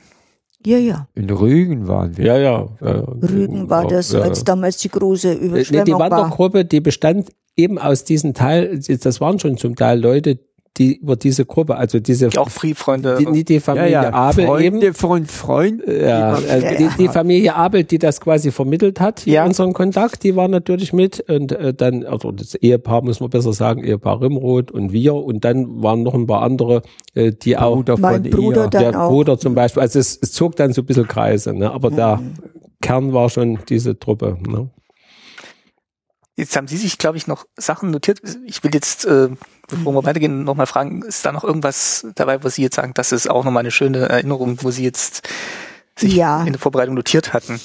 [SPEAKER 3] Ja, ja.
[SPEAKER 2] In Rügen waren wir.
[SPEAKER 4] Ja, ja.
[SPEAKER 3] Rügen war das, ja. als damals die große Überschwemmung
[SPEAKER 4] Die Wandergruppe, die bestand eben aus diesen Teil, das waren schon zum Teil Leute, die über diese Gruppe, also diese
[SPEAKER 1] die auch Free-Freunde,
[SPEAKER 4] die, die Familie ja, ja. Abel
[SPEAKER 2] Freunde
[SPEAKER 4] eben,
[SPEAKER 2] von Freund,
[SPEAKER 4] ja, also die, die, Familie Abel, die das quasi vermittelt hat, ja. unseren Kontakt, die war natürlich mit und äh, dann, also das Ehepaar muss man besser sagen, Ehepaar Rimroth und wir und dann waren noch ein paar andere, äh, die Bruder
[SPEAKER 3] auch, mein Bruder ihr,
[SPEAKER 4] der auch. Bruder zum Beispiel, also es, es zog dann so ein bisschen Kreise, ne? aber mhm. der Kern war schon diese Truppe. Ne?
[SPEAKER 1] Jetzt haben Sie sich, glaube ich, noch Sachen notiert. Ich will jetzt äh, bevor wir weitergehen, nochmal fragen, ist da noch irgendwas dabei, wo Sie jetzt sagen, das ist auch nochmal eine schöne Erinnerung, wo Sie jetzt sich ja. in der Vorbereitung notiert hatten?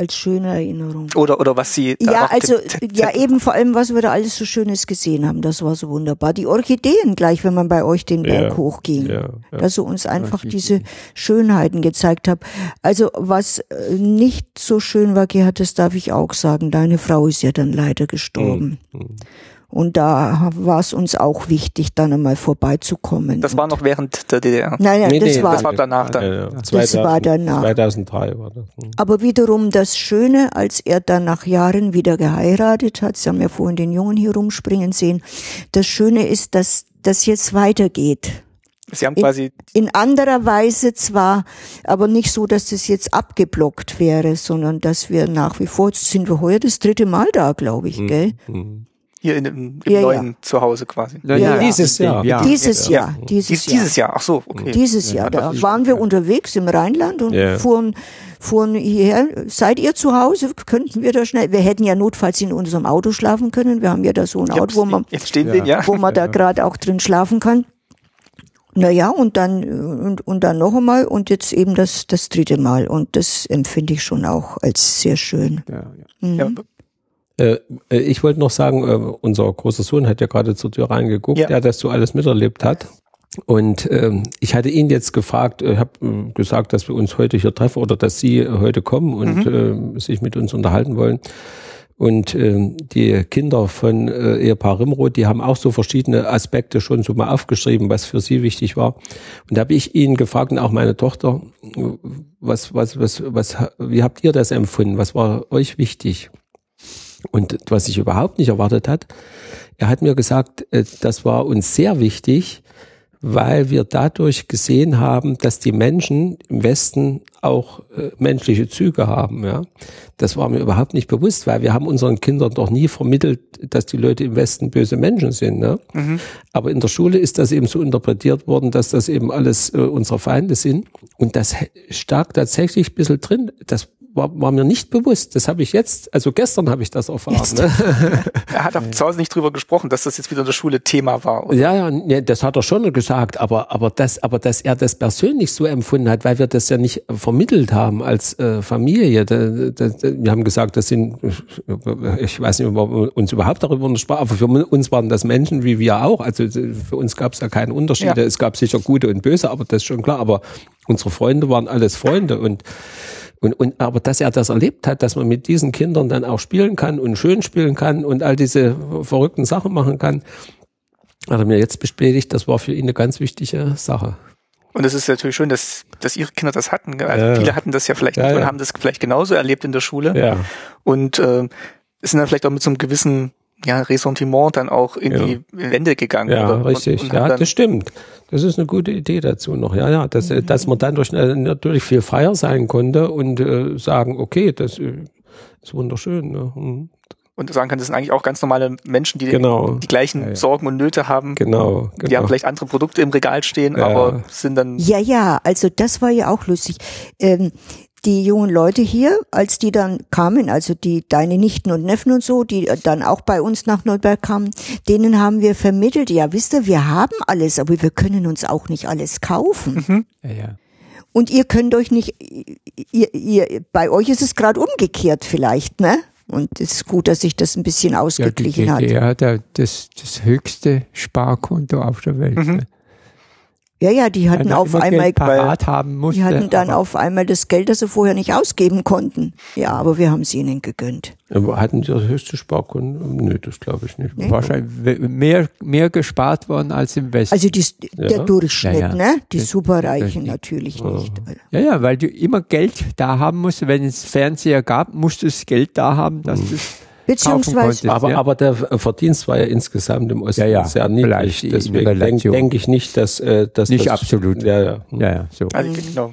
[SPEAKER 3] Als schöne Erinnerung.
[SPEAKER 1] Oder, oder was Sie
[SPEAKER 3] da Ja, also, ja, eben vor allem, was wir da alles so Schönes gesehen haben, das war so wunderbar. Die Orchideen gleich, wenn man bei euch den Berg ja, hochging. Ja, ja. Dass ihr uns einfach diese Schönheiten gezeigt habt. Also, was äh, nicht so schön war, Gerhard, das darf ich auch sagen, deine Frau ist ja dann leider gestorben. Mhm. Und da war es uns auch wichtig, dann einmal vorbeizukommen.
[SPEAKER 1] Das war noch während der DDR?
[SPEAKER 3] Nein, nein, nee, das, nee, war,
[SPEAKER 1] das war danach dann. Ja,
[SPEAKER 3] ja. 2000, das war danach.
[SPEAKER 4] 2003 war das.
[SPEAKER 3] Hm. Aber wiederum das Schöne, als er dann nach Jahren wieder geheiratet hat, Sie haben ja vorhin den Jungen hier rumspringen sehen, das Schöne ist, dass das jetzt weitergeht.
[SPEAKER 1] Sie haben quasi
[SPEAKER 3] in, in, anderer Weise zwar, aber nicht so, dass das jetzt abgeblockt wäre, sondern dass wir nach wie vor, jetzt sind wir heuer das dritte Mal da, glaube ich, mhm. gell? Mhm.
[SPEAKER 1] Hier in, im, im ja, neuen ja. Zuhause quasi.
[SPEAKER 3] Ja, ja, dieses Jahr. Ja. Dieses Jahr.
[SPEAKER 1] Dieses, Dies,
[SPEAKER 3] Jahr.
[SPEAKER 1] dieses Jahr. Ach so, okay.
[SPEAKER 3] Dieses Jahr. Da waren wir unterwegs im Rheinland und fuhren, fuhren hierher. Seid ihr zu Hause? Könnten wir da schnell? Wir hätten ja notfalls in unserem Auto schlafen können. Wir haben ja da so ein Auto, wo man,
[SPEAKER 1] jetzt stehen wir, ja.
[SPEAKER 3] wo man da gerade auch drin schlafen kann. Naja, und dann, und, und dann noch einmal und jetzt eben das, das dritte Mal. Und das empfinde ich schon auch als sehr schön. Ja, ja. Mhm. ja
[SPEAKER 4] äh, äh, ich wollte noch sagen, äh, unser großer Sohn hat ja gerade zur Tür reingeguckt, ja. der das so alles miterlebt hat. Und ähm, ich hatte ihn jetzt gefragt, äh, habe äh, gesagt, dass wir uns heute hier treffen oder dass Sie heute kommen und mhm. äh, sich mit uns unterhalten wollen. Und äh, die Kinder von äh, Ehepaar Rimroth, die haben auch so verschiedene Aspekte schon so mal aufgeschrieben, was für sie wichtig war. Und da habe ich ihn gefragt und auch meine Tochter, was, was, was, was, wie habt ihr das empfunden? Was war euch wichtig? Und was ich überhaupt nicht erwartet hat, er hat mir gesagt, äh, das war uns sehr wichtig, weil wir dadurch gesehen haben, dass die Menschen im Westen auch äh, menschliche Züge haben. Ja, das war mir überhaupt nicht bewusst, weil wir haben unseren Kindern doch nie vermittelt, dass die Leute im Westen böse Menschen sind. Ne? Mhm. Aber in der Schule ist das eben so interpretiert worden, dass das eben alles äh, unsere Feinde sind. Und das stak tatsächlich ein bisschen drin. Das war, war mir nicht bewusst. Das habe ich jetzt, also gestern habe ich das erfahren. Ne?
[SPEAKER 1] er hat auch zu Hause nicht drüber gesprochen, dass das jetzt wieder in der Schule Thema war.
[SPEAKER 4] Oder? Ja, ja, nee, das hat er schon gesagt, aber, aber, das, aber dass er das persönlich so empfunden hat, weil wir das ja nicht vermittelt haben als äh, Familie. Da, da, da, wir haben gesagt, das sind, ich weiß nicht, ob wir uns überhaupt darüber sprachen, aber für uns waren das Menschen wie wir auch. Also für uns gab es ja keinen Unterschied. Ja. Es gab sicher gute und böse, aber das ist schon klar. Aber unsere Freunde waren alles Freunde und und, und aber dass er das erlebt hat, dass man mit diesen Kindern dann auch spielen kann und schön spielen kann und all diese verrückten Sachen machen kann, hat er mir jetzt bestätigt, das war für ihn eine ganz wichtige Sache.
[SPEAKER 1] Und es ist natürlich schön, dass, dass ihre Kinder das hatten. Also ja. Viele hatten das ja vielleicht ja, nicht und haben das vielleicht genauso erlebt in der Schule. Ja. Und äh, sind dann vielleicht auch mit so einem gewissen ja, Ressentiment dann auch in ja. die Wände gegangen.
[SPEAKER 4] Ja, oder? richtig. Und, und ja, das stimmt. Das ist eine gute Idee dazu noch. Ja, ja, dass, mhm. dass man dann durch, äh, natürlich viel freier sein konnte und äh, sagen, okay, das äh, ist wunderschön. Ne? Mhm.
[SPEAKER 1] Und sagen kann, das sind eigentlich auch ganz normale Menschen, die genau. die, die gleichen ja, ja. Sorgen und Nöte haben.
[SPEAKER 4] Genau,
[SPEAKER 1] genau. Die haben vielleicht andere Produkte im Regal stehen, ja. aber sind dann.
[SPEAKER 3] Ja, ja, also das war ja auch lustig. Ähm, die jungen Leute hier, als die dann kamen, also die deine Nichten und Neffen und so, die dann auch bei uns nach Nürnberg kamen, denen haben wir vermittelt, ja, wisst ihr, wir haben alles, aber wir können uns auch nicht alles kaufen. Mhm. Ja, ja. Und ihr könnt euch nicht, ihr, ihr, bei euch ist es gerade umgekehrt vielleicht, ne? Und es ist gut, dass sich das ein bisschen ausgeglichen ja, die DDR
[SPEAKER 2] hat. ja das, das höchste Sparkonto auf der Welt. Mhm. Ne?
[SPEAKER 3] Ja, ja, die hatten auf einmal,
[SPEAKER 2] parat haben musste,
[SPEAKER 3] die hatten dann auf einmal das Geld, das sie vorher nicht ausgeben konnten. Ja, aber wir haben es ihnen gegönnt.
[SPEAKER 4] Aber hatten die das höchste Sparkonto? Nö, das glaube ich nicht. Nee.
[SPEAKER 2] Wahrscheinlich mehr, mehr gespart worden als im Westen.
[SPEAKER 3] Also die, der ja. Durchschnitt, ja, ja. ne? Die das Superreichen natürlich nicht.
[SPEAKER 2] Ja, ja, weil du immer Geld da haben musst. Wenn es Fernseher gab, musst du das Geld da haben, dass mhm. du
[SPEAKER 3] Beziehungsweise.
[SPEAKER 4] aber, ja. aber der Verdienst war ja insgesamt im Osten ja, ja. sehr niedrig. Deswegen denke denk ich nicht, dass, äh, dass
[SPEAKER 2] nicht
[SPEAKER 4] das,
[SPEAKER 2] absolut.
[SPEAKER 4] Ja, ja.
[SPEAKER 2] ja, ja so.
[SPEAKER 1] Also, genau.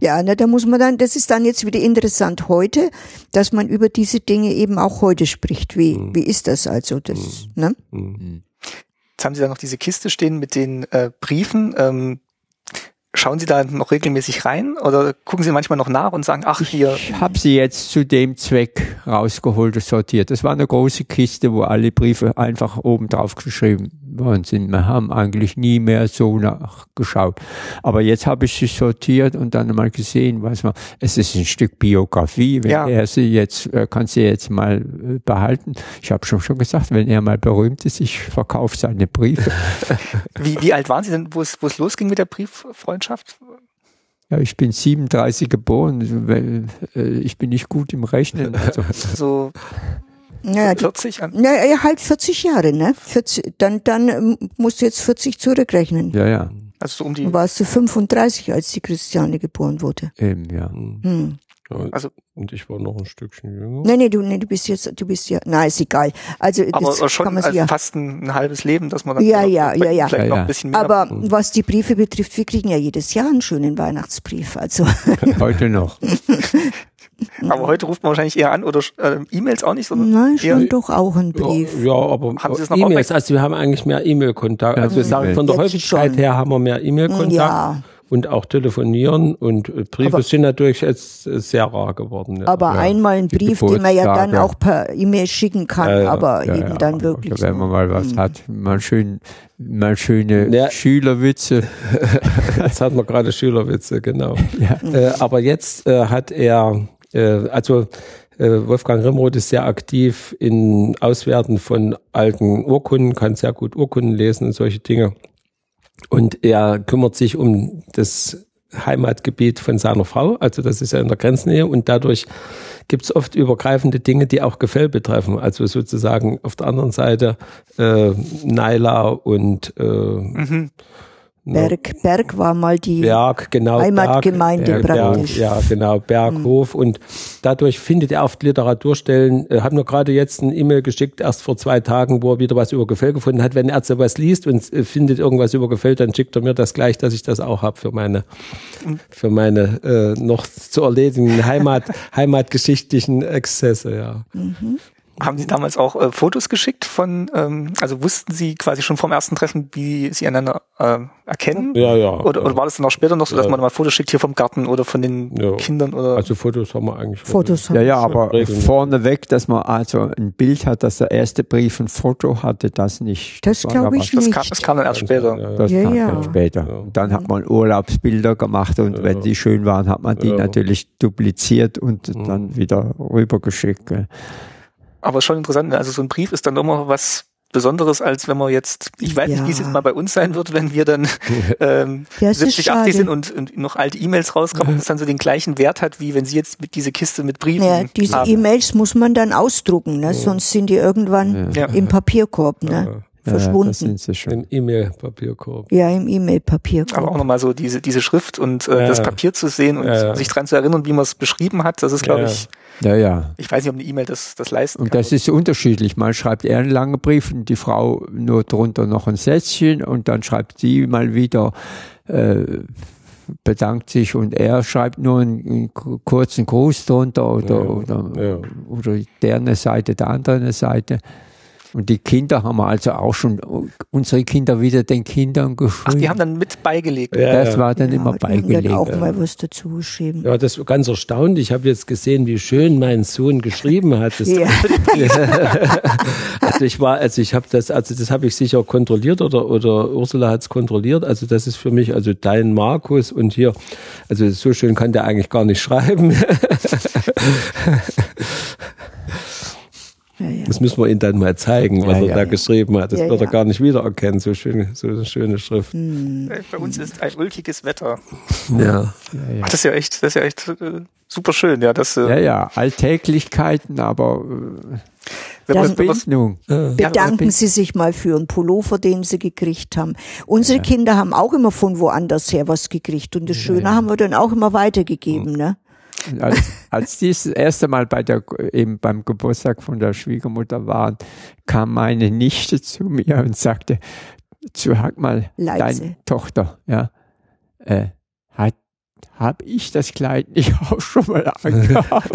[SPEAKER 3] Ja, na, da muss man dann, das ist dann jetzt wieder interessant heute, dass man über diese Dinge eben auch heute spricht. Wie, mhm. wie ist das also? Das, mhm. ne?
[SPEAKER 1] Mhm. Jetzt haben Sie da noch diese Kiste stehen mit den äh, Briefen. Ähm, Schauen Sie da noch regelmäßig rein oder gucken Sie manchmal noch nach und sagen, ach hier.
[SPEAKER 2] Ich habe sie jetzt zu dem Zweck rausgeholt und sortiert. Das war eine große Kiste, wo alle Briefe einfach oben drauf geschrieben worden sind. Wir haben eigentlich nie mehr so nachgeschaut. Aber jetzt habe ich sie sortiert und dann mal gesehen, was man, es ist ein Stück Biografie. Wenn ja. er sie jetzt, er kann sie jetzt mal äh, behalten. Ich habe schon schon gesagt, wenn er mal berühmt ist, ich verkaufe seine Briefe.
[SPEAKER 1] wie, wie alt waren Sie denn, wo es, wo es losging mit der Brieffreundschaft?
[SPEAKER 2] Ja, ich bin 37 geboren. Äh, ich bin nicht gut im Rechnen.
[SPEAKER 1] Also. so
[SPEAKER 3] naja, 40 an? Naja, halt 40 Jahre, ne? 40, dann, dann ähm, musst du jetzt 40 zurückrechnen.
[SPEAKER 2] Ja, ja.
[SPEAKER 1] Also so um die.
[SPEAKER 3] Du warst du 35, als die Christiane geboren wurde.
[SPEAKER 2] Eben, ja. Hm.
[SPEAKER 4] Also, und ich war noch ein Stückchen jünger.
[SPEAKER 3] Nee, nee, du, nee, du bist jetzt, du bist ja, na, ist egal. Also,
[SPEAKER 1] aber das schon kann man also ja, fast ein, ein, halbes Leben, dass man dann
[SPEAKER 3] ja, ja, ja, ja.
[SPEAKER 1] vielleicht
[SPEAKER 3] ja,
[SPEAKER 1] noch ein bisschen mehr.
[SPEAKER 3] Aber was die Briefe betrifft, wir kriegen ja jedes Jahr einen schönen Weihnachtsbrief, also.
[SPEAKER 2] Heute noch.
[SPEAKER 1] Aber heute ruft man wahrscheinlich eher an oder äh, E-Mails auch nicht, sondern
[SPEAKER 3] Nein, schon doch auch ein Brief.
[SPEAKER 4] Ja, ja aber E-Mails, also wir haben eigentlich mehr E-Mail-Kontakt. Also wir sagen, von der Jetzt Häufigkeit schon. her haben wir mehr E-Mail-Kontakt. Ja und auch telefonieren und äh, Briefe aber, sind natürlich jetzt äh, sehr rar geworden.
[SPEAKER 3] Ja. Aber ja. einmal ein Brief, den man ja dann auch per E-Mail schicken kann, ja, aber eben dann wirklich.
[SPEAKER 2] Oder wenn man mal was mhm. hat, mal schön, mal schöne Schülerwitze.
[SPEAKER 4] jetzt hat man gerade Schülerwitze, genau. Äh, aber jetzt äh, hat er, äh, also äh, Wolfgang Rimroth ist sehr aktiv in Auswerten von alten Urkunden, kann sehr gut Urkunden lesen und solche Dinge. Und er kümmert sich um das Heimatgebiet von seiner Frau, also das ist ja in der Grenznähe und dadurch gibt es oft übergreifende Dinge, die auch Gefäll betreffen. Also sozusagen auf der anderen Seite äh, Naila und äh, mhm.
[SPEAKER 3] Berg, Berg war mal die
[SPEAKER 4] Berg, genau,
[SPEAKER 3] Heimatgemeinde
[SPEAKER 4] Berg, praktisch. Berg, ja, genau, Berghof. Mhm. Und dadurch findet er oft Literaturstellen. Er hat mir gerade jetzt ein E-Mail geschickt, erst vor zwei Tagen, wo er wieder was über Gefäll gefunden hat. Wenn er sowas liest und äh, findet irgendwas über Gefäll, dann schickt er mir das gleich, dass ich das auch habe für meine, für meine äh, noch zu erledigenden Heimat, heimatgeschichtlichen Exzesse, ja. Mhm.
[SPEAKER 1] Haben Sie damals auch äh, Fotos geschickt von, ähm, also wussten Sie quasi schon vom ersten Treffen, wie Sie einander äh, erkennen?
[SPEAKER 4] Ja, ja.
[SPEAKER 1] Oder, oder war das dann auch später noch so, dass ja. man mal Fotos schickt hier vom Garten oder von den ja. Kindern? Oder?
[SPEAKER 4] Also Fotos haben wir eigentlich.
[SPEAKER 2] Fotos haben Ja, ja, aber vorneweg, dass man also ein Bild hat, dass der erste Brief ein Foto hatte, das nicht.
[SPEAKER 3] Das, das glaube ich
[SPEAKER 1] nicht. Das kam, das kam, dann erst später.
[SPEAKER 2] Das ja, kam dann später. Und dann hat man Urlaubsbilder gemacht und wenn die schön waren, hat man die natürlich dupliziert und mhm. dann wieder rübergeschickt
[SPEAKER 1] aber schon interessant. Ne? Also so ein Brief ist dann immer was Besonderes, als wenn man jetzt, ich weiß ja. nicht, wie es jetzt mal bei uns sein wird, wenn wir dann ähm, ja, 70, 80 sind und, und noch alte E-Mails rauskommen und es dann so den gleichen Wert hat, wie wenn Sie jetzt mit diese Kiste mit Briefen
[SPEAKER 3] Ja, diese E-Mails muss man dann ausdrucken, ne? sonst sind die irgendwann ja. im Papierkorb. Ne? Verschwunden.
[SPEAKER 4] Ja, Im E-Mail-Papierkorb.
[SPEAKER 3] Ja, im E-Mail-Papierkorb.
[SPEAKER 1] Aber auch nochmal so diese, diese Schrift und äh, ja, das Papier zu sehen und ja, sich dran zu erinnern, wie man es beschrieben hat, das ist, glaube ich,
[SPEAKER 2] ja, ja.
[SPEAKER 1] Ich weiß nicht, ob eine E-Mail das, das leisten
[SPEAKER 2] und kann. Und das ist unterschiedlich. Mal schreibt er einen langen Brief und die Frau nur drunter noch ein Sätzchen und dann schreibt sie mal wieder, äh, bedankt sich und er schreibt nur einen, einen kurzen Gruß drunter oder, ja, oder, ja. oder der eine Seite, der andere eine Seite. Und die Kinder haben wir also auch schon, unsere Kinder wieder den Kindern geschrieben. Ach,
[SPEAKER 1] die haben dann mit beigelegt.
[SPEAKER 2] Ja, das war dann ja, immer beigelegt.
[SPEAKER 3] Dann auch mal was dazu geschrieben.
[SPEAKER 4] Ja, das ist ganz erstaunlich. Ich habe jetzt gesehen, wie schön mein Sohn geschrieben hat. ja. also ich war, also ich habe das, also das habe ich sicher kontrolliert oder, oder Ursula hat es kontrolliert. Also das ist für mich, also dein Markus und hier, also so schön kann der eigentlich gar nicht schreiben. Ja, ja. Das müssen wir Ihnen dann mal zeigen, was ja, er da geschrieben hat. Das wird er gar nicht wiedererkennen, so, schön, so eine schöne Schrift. Hm.
[SPEAKER 1] Bei uns ist ein ulkiges Wetter.
[SPEAKER 4] Ja.
[SPEAKER 1] Ach, das ist ja echt, das ist ja echt äh, super schön, ja. Das,
[SPEAKER 2] äh, ja, ja, Alltäglichkeiten, aber äh, Verbindung.
[SPEAKER 3] Bedanken Sie sich mal für einen Pullover, den Sie gekriegt haben. Unsere Kinder haben auch immer von woanders her was gekriegt und das Schöne haben wir dann auch immer weitergegeben, ne?
[SPEAKER 2] Als, als die das erste Mal bei der, eben beim Geburtstag von der Schwiegermutter waren, kam meine Nichte zu mir und sagte, zu Hack mal, Leise. deine Tochter, ja, äh, hat, hab ich das Kleid nicht auch schon mal angehabt?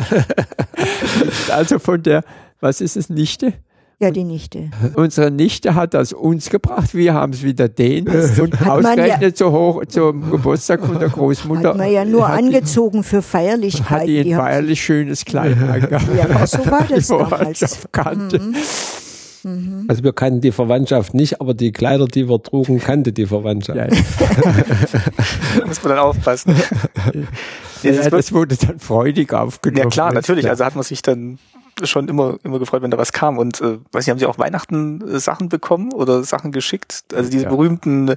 [SPEAKER 2] also von der, was ist es, Nichte?
[SPEAKER 3] Ja, die Nichte.
[SPEAKER 2] Unsere Nichte hat das uns gebracht, wir haben es wieder denen und hat ausgerechnet ja, so hoch zum Geburtstag von der Großmutter.
[SPEAKER 3] Hat man ja nur angezogen für Feierlichkeiten.
[SPEAKER 2] Hat die ein feierlich schönes Kleid angehabt.
[SPEAKER 3] Ja, so war das damals.
[SPEAKER 2] Mhm.
[SPEAKER 4] Mhm. Also wir kannten die Verwandtschaft nicht, aber die Kleider, die wir trugen, kannte die Verwandtschaft. Ja,
[SPEAKER 1] da muss man dann aufpassen.
[SPEAKER 2] Ja, das wurde dann freudig aufgenommen.
[SPEAKER 1] Ja klar, natürlich. Also hat man sich dann schon immer, immer gefreut, wenn da was kam. Und äh, weiß nicht, haben Sie auch Weihnachten äh, Sachen bekommen oder Sachen geschickt? Also diese ja. berühmten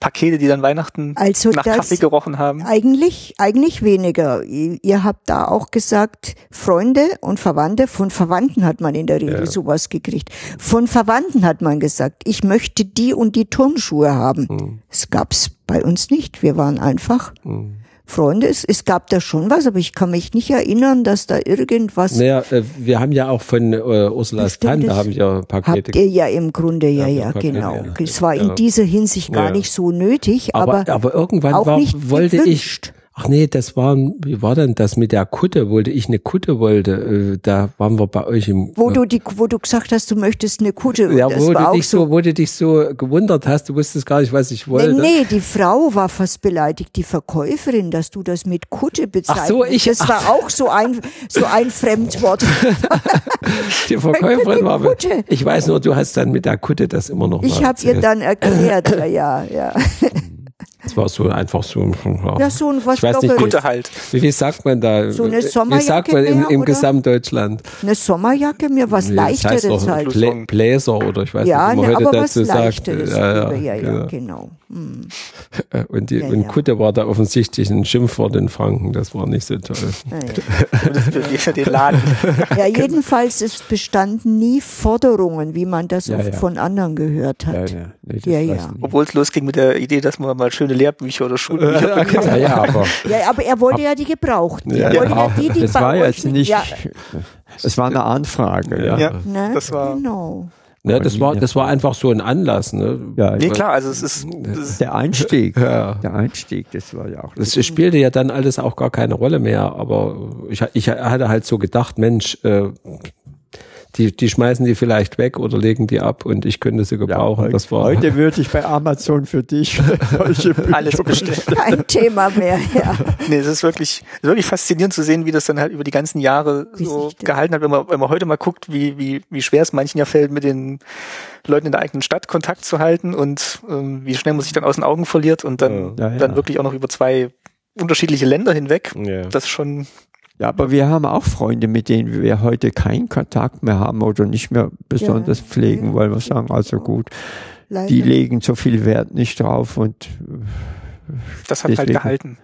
[SPEAKER 1] Pakete, die dann Weihnachten also nach Kaffee gerochen haben?
[SPEAKER 3] Eigentlich, eigentlich weniger. Ihr, ihr, habt da auch gesagt, Freunde und Verwandte, von Verwandten hat man in der Regel ja. sowas gekriegt. Von Verwandten hat man gesagt, ich möchte die und die Turnschuhe haben. Hm. Das gab's bei uns nicht. Wir waren einfach. Hm. Freunde. Es, es gab da schon was, aber ich kann mich nicht erinnern, dass da irgendwas.
[SPEAKER 4] Naja, äh, wir haben ja auch von äh, Ursulas Tante haben ja Pakete.
[SPEAKER 3] Habt ihr ja im Grunde, ja, ja, Pakete, genau. Ja. Es war in dieser Hinsicht gar nicht so nötig, aber,
[SPEAKER 4] aber, aber irgendwann war, wollte ich Ach nee, das war, wie war denn das mit der Kutte? Wollte ich eine Kutte wollte, äh, da waren wir bei euch im.
[SPEAKER 3] Wo du die, wo du gesagt hast, du möchtest eine Kutte.
[SPEAKER 4] Ja, wo du dich so, wo du dich so gewundert hast, du wusstest gar nicht, was ich wollte.
[SPEAKER 3] Nee, nee, die Frau war fast beleidigt, die Verkäuferin, dass du das mit Kutte bezeichnest. Ach so, ich. Das ach. war auch so ein, so ein Fremdwort.
[SPEAKER 4] die Verkäuferin war, Kutte. ich weiß nur, du hast dann mit der Kutte das immer noch
[SPEAKER 3] Ich habe ihr dann erklärt, ja, ja, ja.
[SPEAKER 4] Das war so einfach so ein,
[SPEAKER 3] ja, so ein was
[SPEAKER 4] ich weiß nicht, Gute halt. Wie, wie sagt man da? So eine Sommerjacke. Wie sagt man im, im Gesamtdeutschland?
[SPEAKER 3] Eine Sommerjacke, mir was nee, leichteres das heißt halt.
[SPEAKER 4] Plä Bläser oder ich weiß
[SPEAKER 3] ja,
[SPEAKER 4] nicht, wie
[SPEAKER 3] man ne, heute dazu sagt. Ja, ja, ja, ja, genau.
[SPEAKER 4] Hm. Und, die, ja, und Kutte war da offensichtlich ein Schimpfwort in Franken, das war nicht so toll.
[SPEAKER 3] Ja, den Laden. ja jedenfalls es bestanden nie Forderungen, wie man das oft von anderen gehört hat. Ja,
[SPEAKER 1] nee, ja, ja. Obwohl es losging mit der Idee, dass man mal schöne Lehrbücher oder Schulbücher
[SPEAKER 3] bekommt. Ja, ja, aber, ja, aber er wollte ja die gebrauchten.
[SPEAKER 2] Ja, ja, die, die das war jetzt nicht, ja. es war eine Anfrage. Ja, ja.
[SPEAKER 1] Ne? das war,
[SPEAKER 3] genau.
[SPEAKER 4] Ne, das war, das war einfach so ein Anlass. Ne?
[SPEAKER 1] Ja, nee, klar, also es ist,
[SPEAKER 2] ist der Einstieg. Ja. Der Einstieg, das war ja auch.
[SPEAKER 4] Das spielte ja dann alles auch gar keine Rolle mehr, aber ich, ich hatte halt so gedacht, Mensch, äh, die, die schmeißen die vielleicht weg oder legen die ab und ich könnte sie gebrauchen. Ja,
[SPEAKER 2] das war heute würde ich bei Amazon für dich
[SPEAKER 1] solche Alles bestellen.
[SPEAKER 3] Kein Thema mehr, ja.
[SPEAKER 1] Nee, es ist wirklich, wirklich faszinierend zu sehen, wie das dann halt über die ganzen Jahre so gehalten hat, wenn man, wenn man heute mal guckt, wie, wie, wie schwer es manchen ja fällt, mit den Leuten in der eigenen Stadt Kontakt zu halten und ähm, wie schnell man sich dann aus den Augen verliert und dann, ja, ja. dann wirklich auch noch über zwei unterschiedliche Länder hinweg. Ja. Das schon
[SPEAKER 2] ja, aber wir haben auch Freunde, mit denen wir heute keinen Kontakt mehr haben oder nicht mehr besonders ja. pflegen, weil wir sagen, also gut, Leider. die legen so viel Wert nicht drauf und
[SPEAKER 1] das hat halt deswegen, halt gehalten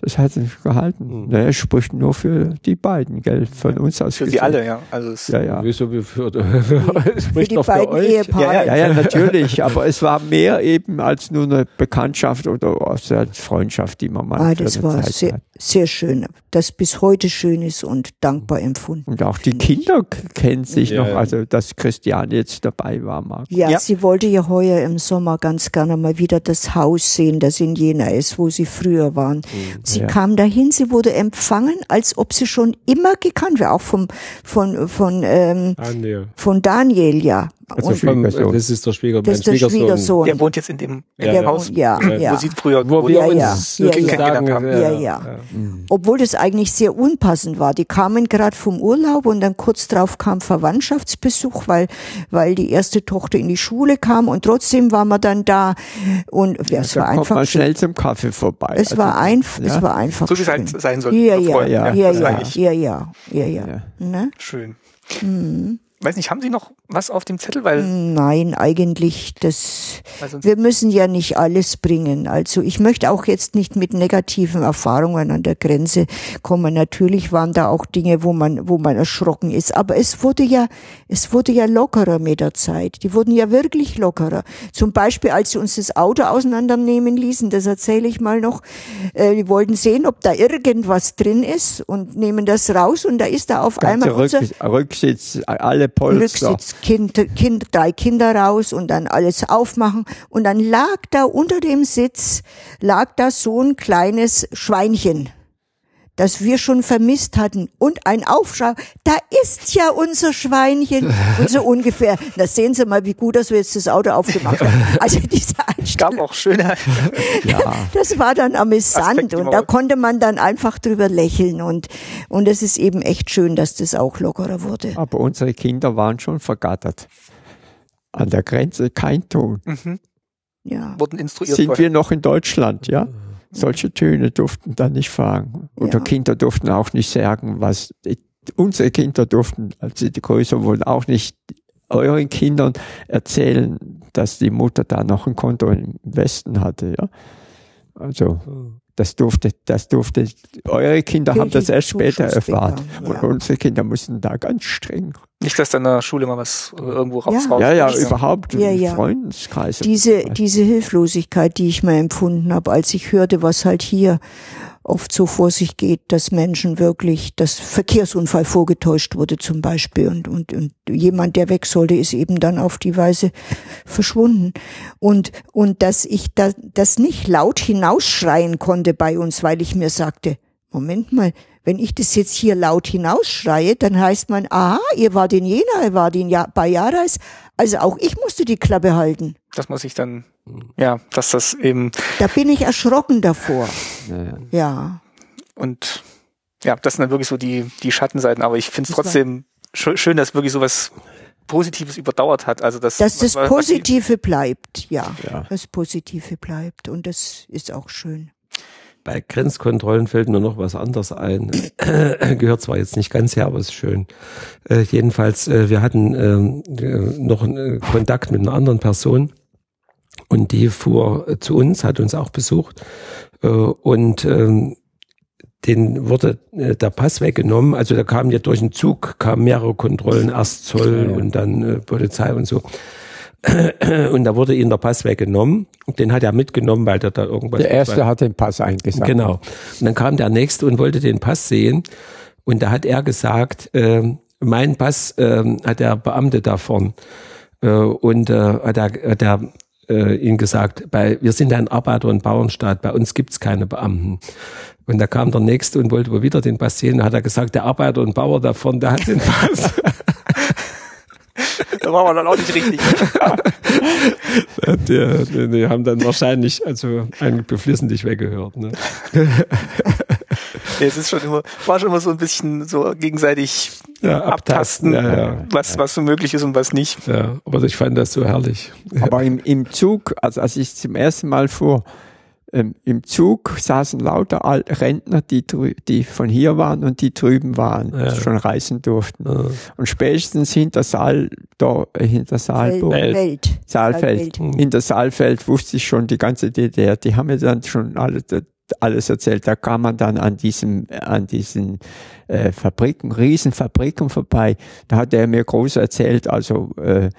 [SPEAKER 2] das hat sich gehalten. Mhm. Naja, spricht nur für die beiden, gell, von ja. uns aus.
[SPEAKER 1] Für sie alle, ja. Also es
[SPEAKER 2] ja, ja.
[SPEAKER 4] Wieso für, für, für,
[SPEAKER 3] spricht doch für euch.
[SPEAKER 2] Ja, ja, ja, ja, natürlich. aber es war mehr eben als nur eine Bekanntschaft oder eine Freundschaft, die man mal
[SPEAKER 3] ah, das war Zeit sehr, hat. sehr schön. Das bis heute schön ist und dankbar empfunden.
[SPEAKER 2] Und auch die Kinder kennen sich ja. noch, also dass Christian jetzt dabei war, Marco.
[SPEAKER 3] Ja, ja, sie wollte ja heuer im Sommer ganz gerne mal wieder das Haus sehen, das in Jena ist, wo sie früher waren. Mhm. Sie ja. kam dahin, sie wurde empfangen, als ob sie schon immer gekannt wäre, auch vom, von, von, ähm, Daniel. von Daniel, ja.
[SPEAKER 4] Also Schwiegersohn. Das ist der Schwiegersohn. Das ist der
[SPEAKER 3] Schwiegersohn.
[SPEAKER 1] Der wohnt jetzt in dem,
[SPEAKER 3] in dem Haus, ja, ja.
[SPEAKER 1] wo sie früher
[SPEAKER 3] wo wir ja, uns ja, ja, sagen, haben. Ja, ja. ja. Obwohl das eigentlich sehr unpassend war. Die kamen gerade vom Urlaub und dann kurz drauf kam Verwandtschaftsbesuch, weil, weil die erste Tochter in die Schule kam und trotzdem waren wir dann da und ja, es
[SPEAKER 2] da
[SPEAKER 3] war einfach
[SPEAKER 2] man schnell zum Kaffee vorbei.
[SPEAKER 3] Es also, war einfach, es war einfach.
[SPEAKER 1] So wie es halt sein soll.
[SPEAKER 3] Ja, ja, ja, ja, ja, ja, ja, ja, ja. Ne?
[SPEAKER 1] Schön. Mhm weiß nicht, haben Sie noch was auf dem Zettel? Weil
[SPEAKER 3] Nein, eigentlich, das, wir müssen ja nicht alles bringen. Also ich möchte auch jetzt nicht mit negativen Erfahrungen an der Grenze kommen. Natürlich waren da auch Dinge, wo man, wo man erschrocken ist. Aber es wurde ja, es wurde ja lockerer mit der Zeit. Die wurden ja wirklich lockerer. Zum Beispiel, als sie uns das Auto auseinandernehmen ließen, das erzähle ich mal noch, äh, die wollten sehen, ob da irgendwas drin ist und nehmen das raus und da ist da auf Ganze einmal
[SPEAKER 2] unser Rücksitz, alle Polster.
[SPEAKER 3] Kind, kind, drei Kinder raus und dann alles aufmachen. Und dann lag da unter dem Sitz, lag da so ein kleines Schweinchen das wir schon vermisst hatten und ein Aufschrei, da ist ja unser Schweinchen und so ungefähr. Da sehen Sie mal, wie gut, dass wir jetzt das Auto aufgemacht haben. Also diese
[SPEAKER 1] Einstellung. gab auch schöne.
[SPEAKER 3] ja. Das war dann amüsant und da konnte man dann einfach drüber lächeln und und es ist eben echt schön, dass das auch lockerer wurde.
[SPEAKER 2] Aber unsere Kinder waren schon vergattert. An der Grenze kein Ton. Mhm.
[SPEAKER 3] Ja.
[SPEAKER 1] Wurden instruiert.
[SPEAKER 2] Sind vorher. wir noch in Deutschland, ja? Solche Töne durften da nicht fahren. Und ja. Kinder durften auch nicht sagen, was unsere Kinder durften, als sie größer wurden, auch nicht euren Kindern erzählen, dass die Mutter da noch ein Konto im Westen hatte. Ja? Also das durfte, das durfte, eure Kinder haben das erst später erfahren. Ja. Und unsere Kinder mussten da ganz streng
[SPEAKER 1] nicht, dass da in der Schule mal was irgendwo raus
[SPEAKER 2] ja. Ja, ja, überhaupt
[SPEAKER 3] ja, ja.
[SPEAKER 2] Freundeskreise.
[SPEAKER 3] Diese, diese Hilflosigkeit, die ich mal empfunden habe, als ich hörte, was halt hier oft so vor sich geht, dass Menschen wirklich, dass Verkehrsunfall vorgetäuscht wurde zum Beispiel und, und, und jemand, der weg sollte, ist eben dann auf die Weise verschwunden. Und, und dass ich da, das nicht laut hinausschreien konnte bei uns, weil ich mir sagte, Moment mal, wenn ich das jetzt hier laut hinausschreie, dann heißt man, aha, ihr wart in Jena, ihr wart in ja bei Jarais, also auch ich musste die Klappe halten.
[SPEAKER 1] Dass man sich dann, ja, dass das eben.
[SPEAKER 3] Da bin ich erschrocken davor.
[SPEAKER 2] Ja, ja.
[SPEAKER 3] Ja.
[SPEAKER 1] Und ja, das sind dann wirklich so die, die Schattenseiten, aber ich finde es trotzdem sch schön, dass wirklich sowas Positives überdauert hat. Also dass,
[SPEAKER 3] Dass das Positive bleibt, ja.
[SPEAKER 2] Ja.
[SPEAKER 3] Das Positive bleibt und das ist auch schön.
[SPEAKER 4] Bei Grenzkontrollen fällt mir noch was anderes ein. Gehört zwar jetzt nicht ganz her, aber ist schön. Äh, jedenfalls, äh, wir hatten ähm, äh, noch einen äh, Kontakt mit einer anderen Person und die fuhr äh, zu uns, hat uns auch besucht äh, und ähm, den wurde äh, der Pass weggenommen. Also da kamen ja durch den Zug, kamen mehrere Kontrollen, erst Zoll und dann äh, Polizei und so. Und da wurde ihm der Pass weggenommen. Und den hat er mitgenommen, weil der da irgendwas.
[SPEAKER 2] Der erste hat den Pass eingesagt.
[SPEAKER 4] Genau. Und dann kam der nächste und wollte den Pass sehen. Und da hat er gesagt, ähm, mein Pass ähm, hat der Beamte da vorn. Äh, und äh, hat er, hat er äh, ihm gesagt, bei, wir sind ein Arbeiter- und Bauernstaat, bei uns gibt's keine Beamten. Und da kam der nächste und wollte wohl wieder den Pass sehen. Da hat er gesagt, der Arbeiter und Bauer da vorn, der hat den Pass.
[SPEAKER 1] Da war man dann auch nicht richtig.
[SPEAKER 4] die, die, die haben dann wahrscheinlich also einen beflissentlich weggehört. Ne?
[SPEAKER 1] Nee, es ist schon immer, war schon immer so ein bisschen so gegenseitig
[SPEAKER 4] Ja,
[SPEAKER 1] abtasten,
[SPEAKER 4] abtasten, ja, ja.
[SPEAKER 1] was, was so möglich ist und was nicht.
[SPEAKER 4] Ja, aber ich fand das so herrlich.
[SPEAKER 2] Aber im, im Zug, also als ich zum ersten Mal fuhr, ähm, im Zug saßen lauter Al Rentner, die, drü- die von hier waren und die drüben waren,
[SPEAKER 4] Ja.
[SPEAKER 2] die schon reisen durften.
[SPEAKER 4] Ja.
[SPEAKER 2] Und spätestens hinter Saal, da, äh, hinter Saalburg,
[SPEAKER 3] Welt. Welt.
[SPEAKER 2] Saalfeld,
[SPEAKER 3] Saalfeld.
[SPEAKER 2] hinter Saalfeld wusste ich schon die ganze DDR, die haben mir dann schon alle, alles erzählt. Da kam man dann an diesem, an diesen äh, Fabriken, Riesenfabriken vorbei. Da hat er mir groß erzählt, also äh,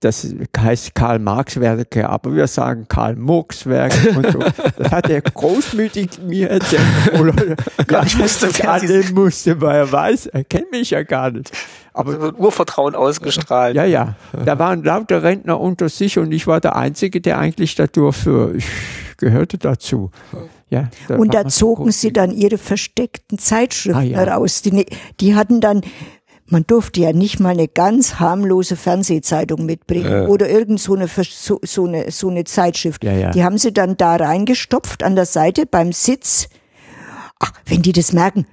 [SPEAKER 2] das heißt Karl Marx Werke, aber wir sagen Karl Murks Werke und so. Das hat er großmütig mir erzählt. Oder
[SPEAKER 1] nicht wer sie
[SPEAKER 2] annehmen musste, weil er weiß, er kennt mich ja gar nicht. Aber
[SPEAKER 1] So ein Urvertrauen ausgestrahlt.
[SPEAKER 2] ja, ja. Da waren lauter Rentner unter sich und ich war der Einzige, der eigentlich dadurch für, ich gehörte dazu. Ja, da
[SPEAKER 3] Und da
[SPEAKER 2] so
[SPEAKER 3] zogen sie dann ihre versteckten Zeitschriften
[SPEAKER 2] Ah, ja.
[SPEAKER 3] heraus. Die, ne- die hatten dann, man durfte ja nicht mal eine ganz harmlose Fernsehzeitung mitbringen oder irgend so eine, so, so eine, so eine Zeitschrift.
[SPEAKER 2] Ja, ja.
[SPEAKER 3] Die haben sie dann da reingestopft an der Seite beim Sitz. Ach, wenn die das merken,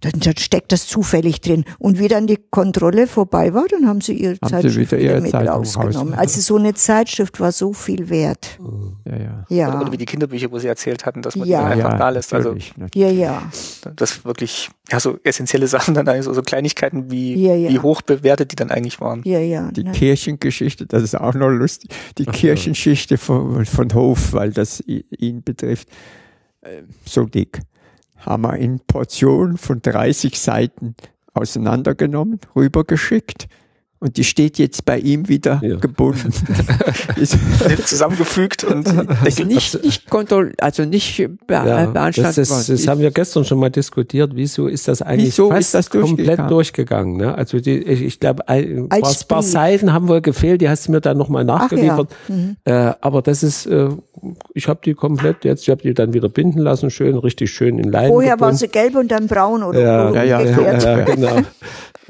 [SPEAKER 3] dann, dann steckt das zufällig drin. Und wie dann die Kontrolle vorbei war, dann haben sie ihre
[SPEAKER 2] Haben sie
[SPEAKER 3] Zeitschrift
[SPEAKER 2] wieder ihre
[SPEAKER 3] mit
[SPEAKER 2] Zeitung
[SPEAKER 3] rausgenommen.
[SPEAKER 2] raus-
[SPEAKER 3] Also so eine Zeitschrift war so viel wert.
[SPEAKER 2] Ja, ja.
[SPEAKER 3] Ja,
[SPEAKER 1] Oder wie die Kinderbücher, wo sie erzählt hatten, dass man
[SPEAKER 3] Ja.
[SPEAKER 1] die einfach
[SPEAKER 2] ja,
[SPEAKER 1] da lässt. Also
[SPEAKER 3] ja, ja.
[SPEAKER 1] das wirklich, ja, so essentielle Sachen dann eigentlich so, so Kleinigkeiten wie,
[SPEAKER 3] Ja, ja.
[SPEAKER 1] wie hoch bewertet die dann eigentlich waren.
[SPEAKER 3] Ja, ja.
[SPEAKER 2] Die
[SPEAKER 3] ne?
[SPEAKER 2] Kirchengeschichte, das ist auch noch lustig. Die Kirchengeschichte von, von Hof, weil das ihn betrifft, äh, so dick. Haben wir in Portionen von 30 Seiten auseinandergenommen, rübergeschickt. Und die steht jetzt bei ihm wieder
[SPEAKER 4] Ja.
[SPEAKER 2] gebunden. ist
[SPEAKER 1] Zusammengefügt und
[SPEAKER 2] ist nicht, nicht kontroll, also nicht be
[SPEAKER 4] Ja, das,
[SPEAKER 2] beanstandet
[SPEAKER 4] das,
[SPEAKER 2] worden.
[SPEAKER 4] das haben wir gestern schon mal diskutiert. Wieso ist das eigentlich
[SPEAKER 2] Wieso
[SPEAKER 4] fast
[SPEAKER 2] ist das
[SPEAKER 4] komplett
[SPEAKER 2] durchgegangen?
[SPEAKER 4] Ne? Also die, ich, ich glaube, ein paar, paar. Seiten haben wohl gefehlt. Die hast du mir dann nochmal
[SPEAKER 3] Ach ja.
[SPEAKER 4] nachgeliefert.
[SPEAKER 3] Mhm.
[SPEAKER 4] Äh, aber das ist, äh, ich habe die komplett jetzt, ich habe die dann wieder binden lassen, schön, richtig schön in Leinen
[SPEAKER 3] Vorher war
[SPEAKER 4] gebunden.
[SPEAKER 3] sie gelb und dann braun oder
[SPEAKER 4] Ja,
[SPEAKER 2] ja, ja,
[SPEAKER 4] ja, genau.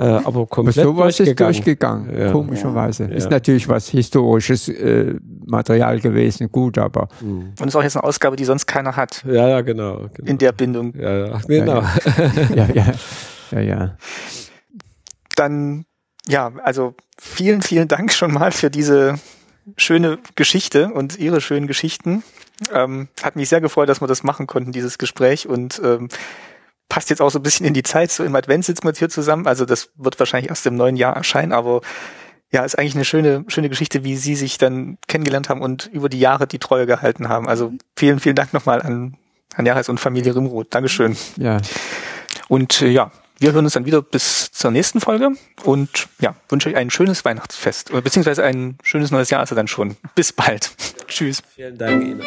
[SPEAKER 4] Äh, aber
[SPEAKER 2] Aber
[SPEAKER 4] komplett
[SPEAKER 2] sowas ist
[SPEAKER 4] durchgegangen.
[SPEAKER 2] durchgegangen,
[SPEAKER 4] Ja.
[SPEAKER 2] komischerweise.
[SPEAKER 4] Ja.
[SPEAKER 2] Ist natürlich was historisches äh, Material gewesen, gut, aber
[SPEAKER 1] Und ist auch jetzt eine Ausgabe, die sonst keiner hat
[SPEAKER 4] Ja, ja, genau. genau.
[SPEAKER 1] in der Bindung.
[SPEAKER 4] ja, ja, genau.
[SPEAKER 2] ja, ja, ja, ja.
[SPEAKER 1] Dann, ja, also vielen, vielen Dank schon mal für diese schöne Geschichte und Ihre schönen Geschichten. Ähm, hat mich sehr gefreut, dass wir das machen konnten, dieses Gespräch und ähm, passt jetzt auch so ein bisschen in die Zeit. So im Advent sitzen wir jetzt hier zusammen. Also das wird wahrscheinlich erst im neuen Jahr erscheinen, aber ja, ist eigentlich eine schöne, schöne Geschichte, wie Sie sich dann kennengelernt haben und über die Jahre die Treue gehalten haben. Also vielen, vielen Dank nochmal an, an Jares und Familie Rimroth. Dankeschön.
[SPEAKER 2] ja.
[SPEAKER 1] Und äh, ja, wir hören uns dann wieder bis zur nächsten Folge und ja, wünsche euch ein schönes Weihnachtsfest oder beziehungsweise ein schönes neues Jahr also dann schon. Bis bald. Tschüss.
[SPEAKER 4] Vielen Dank Ihnen.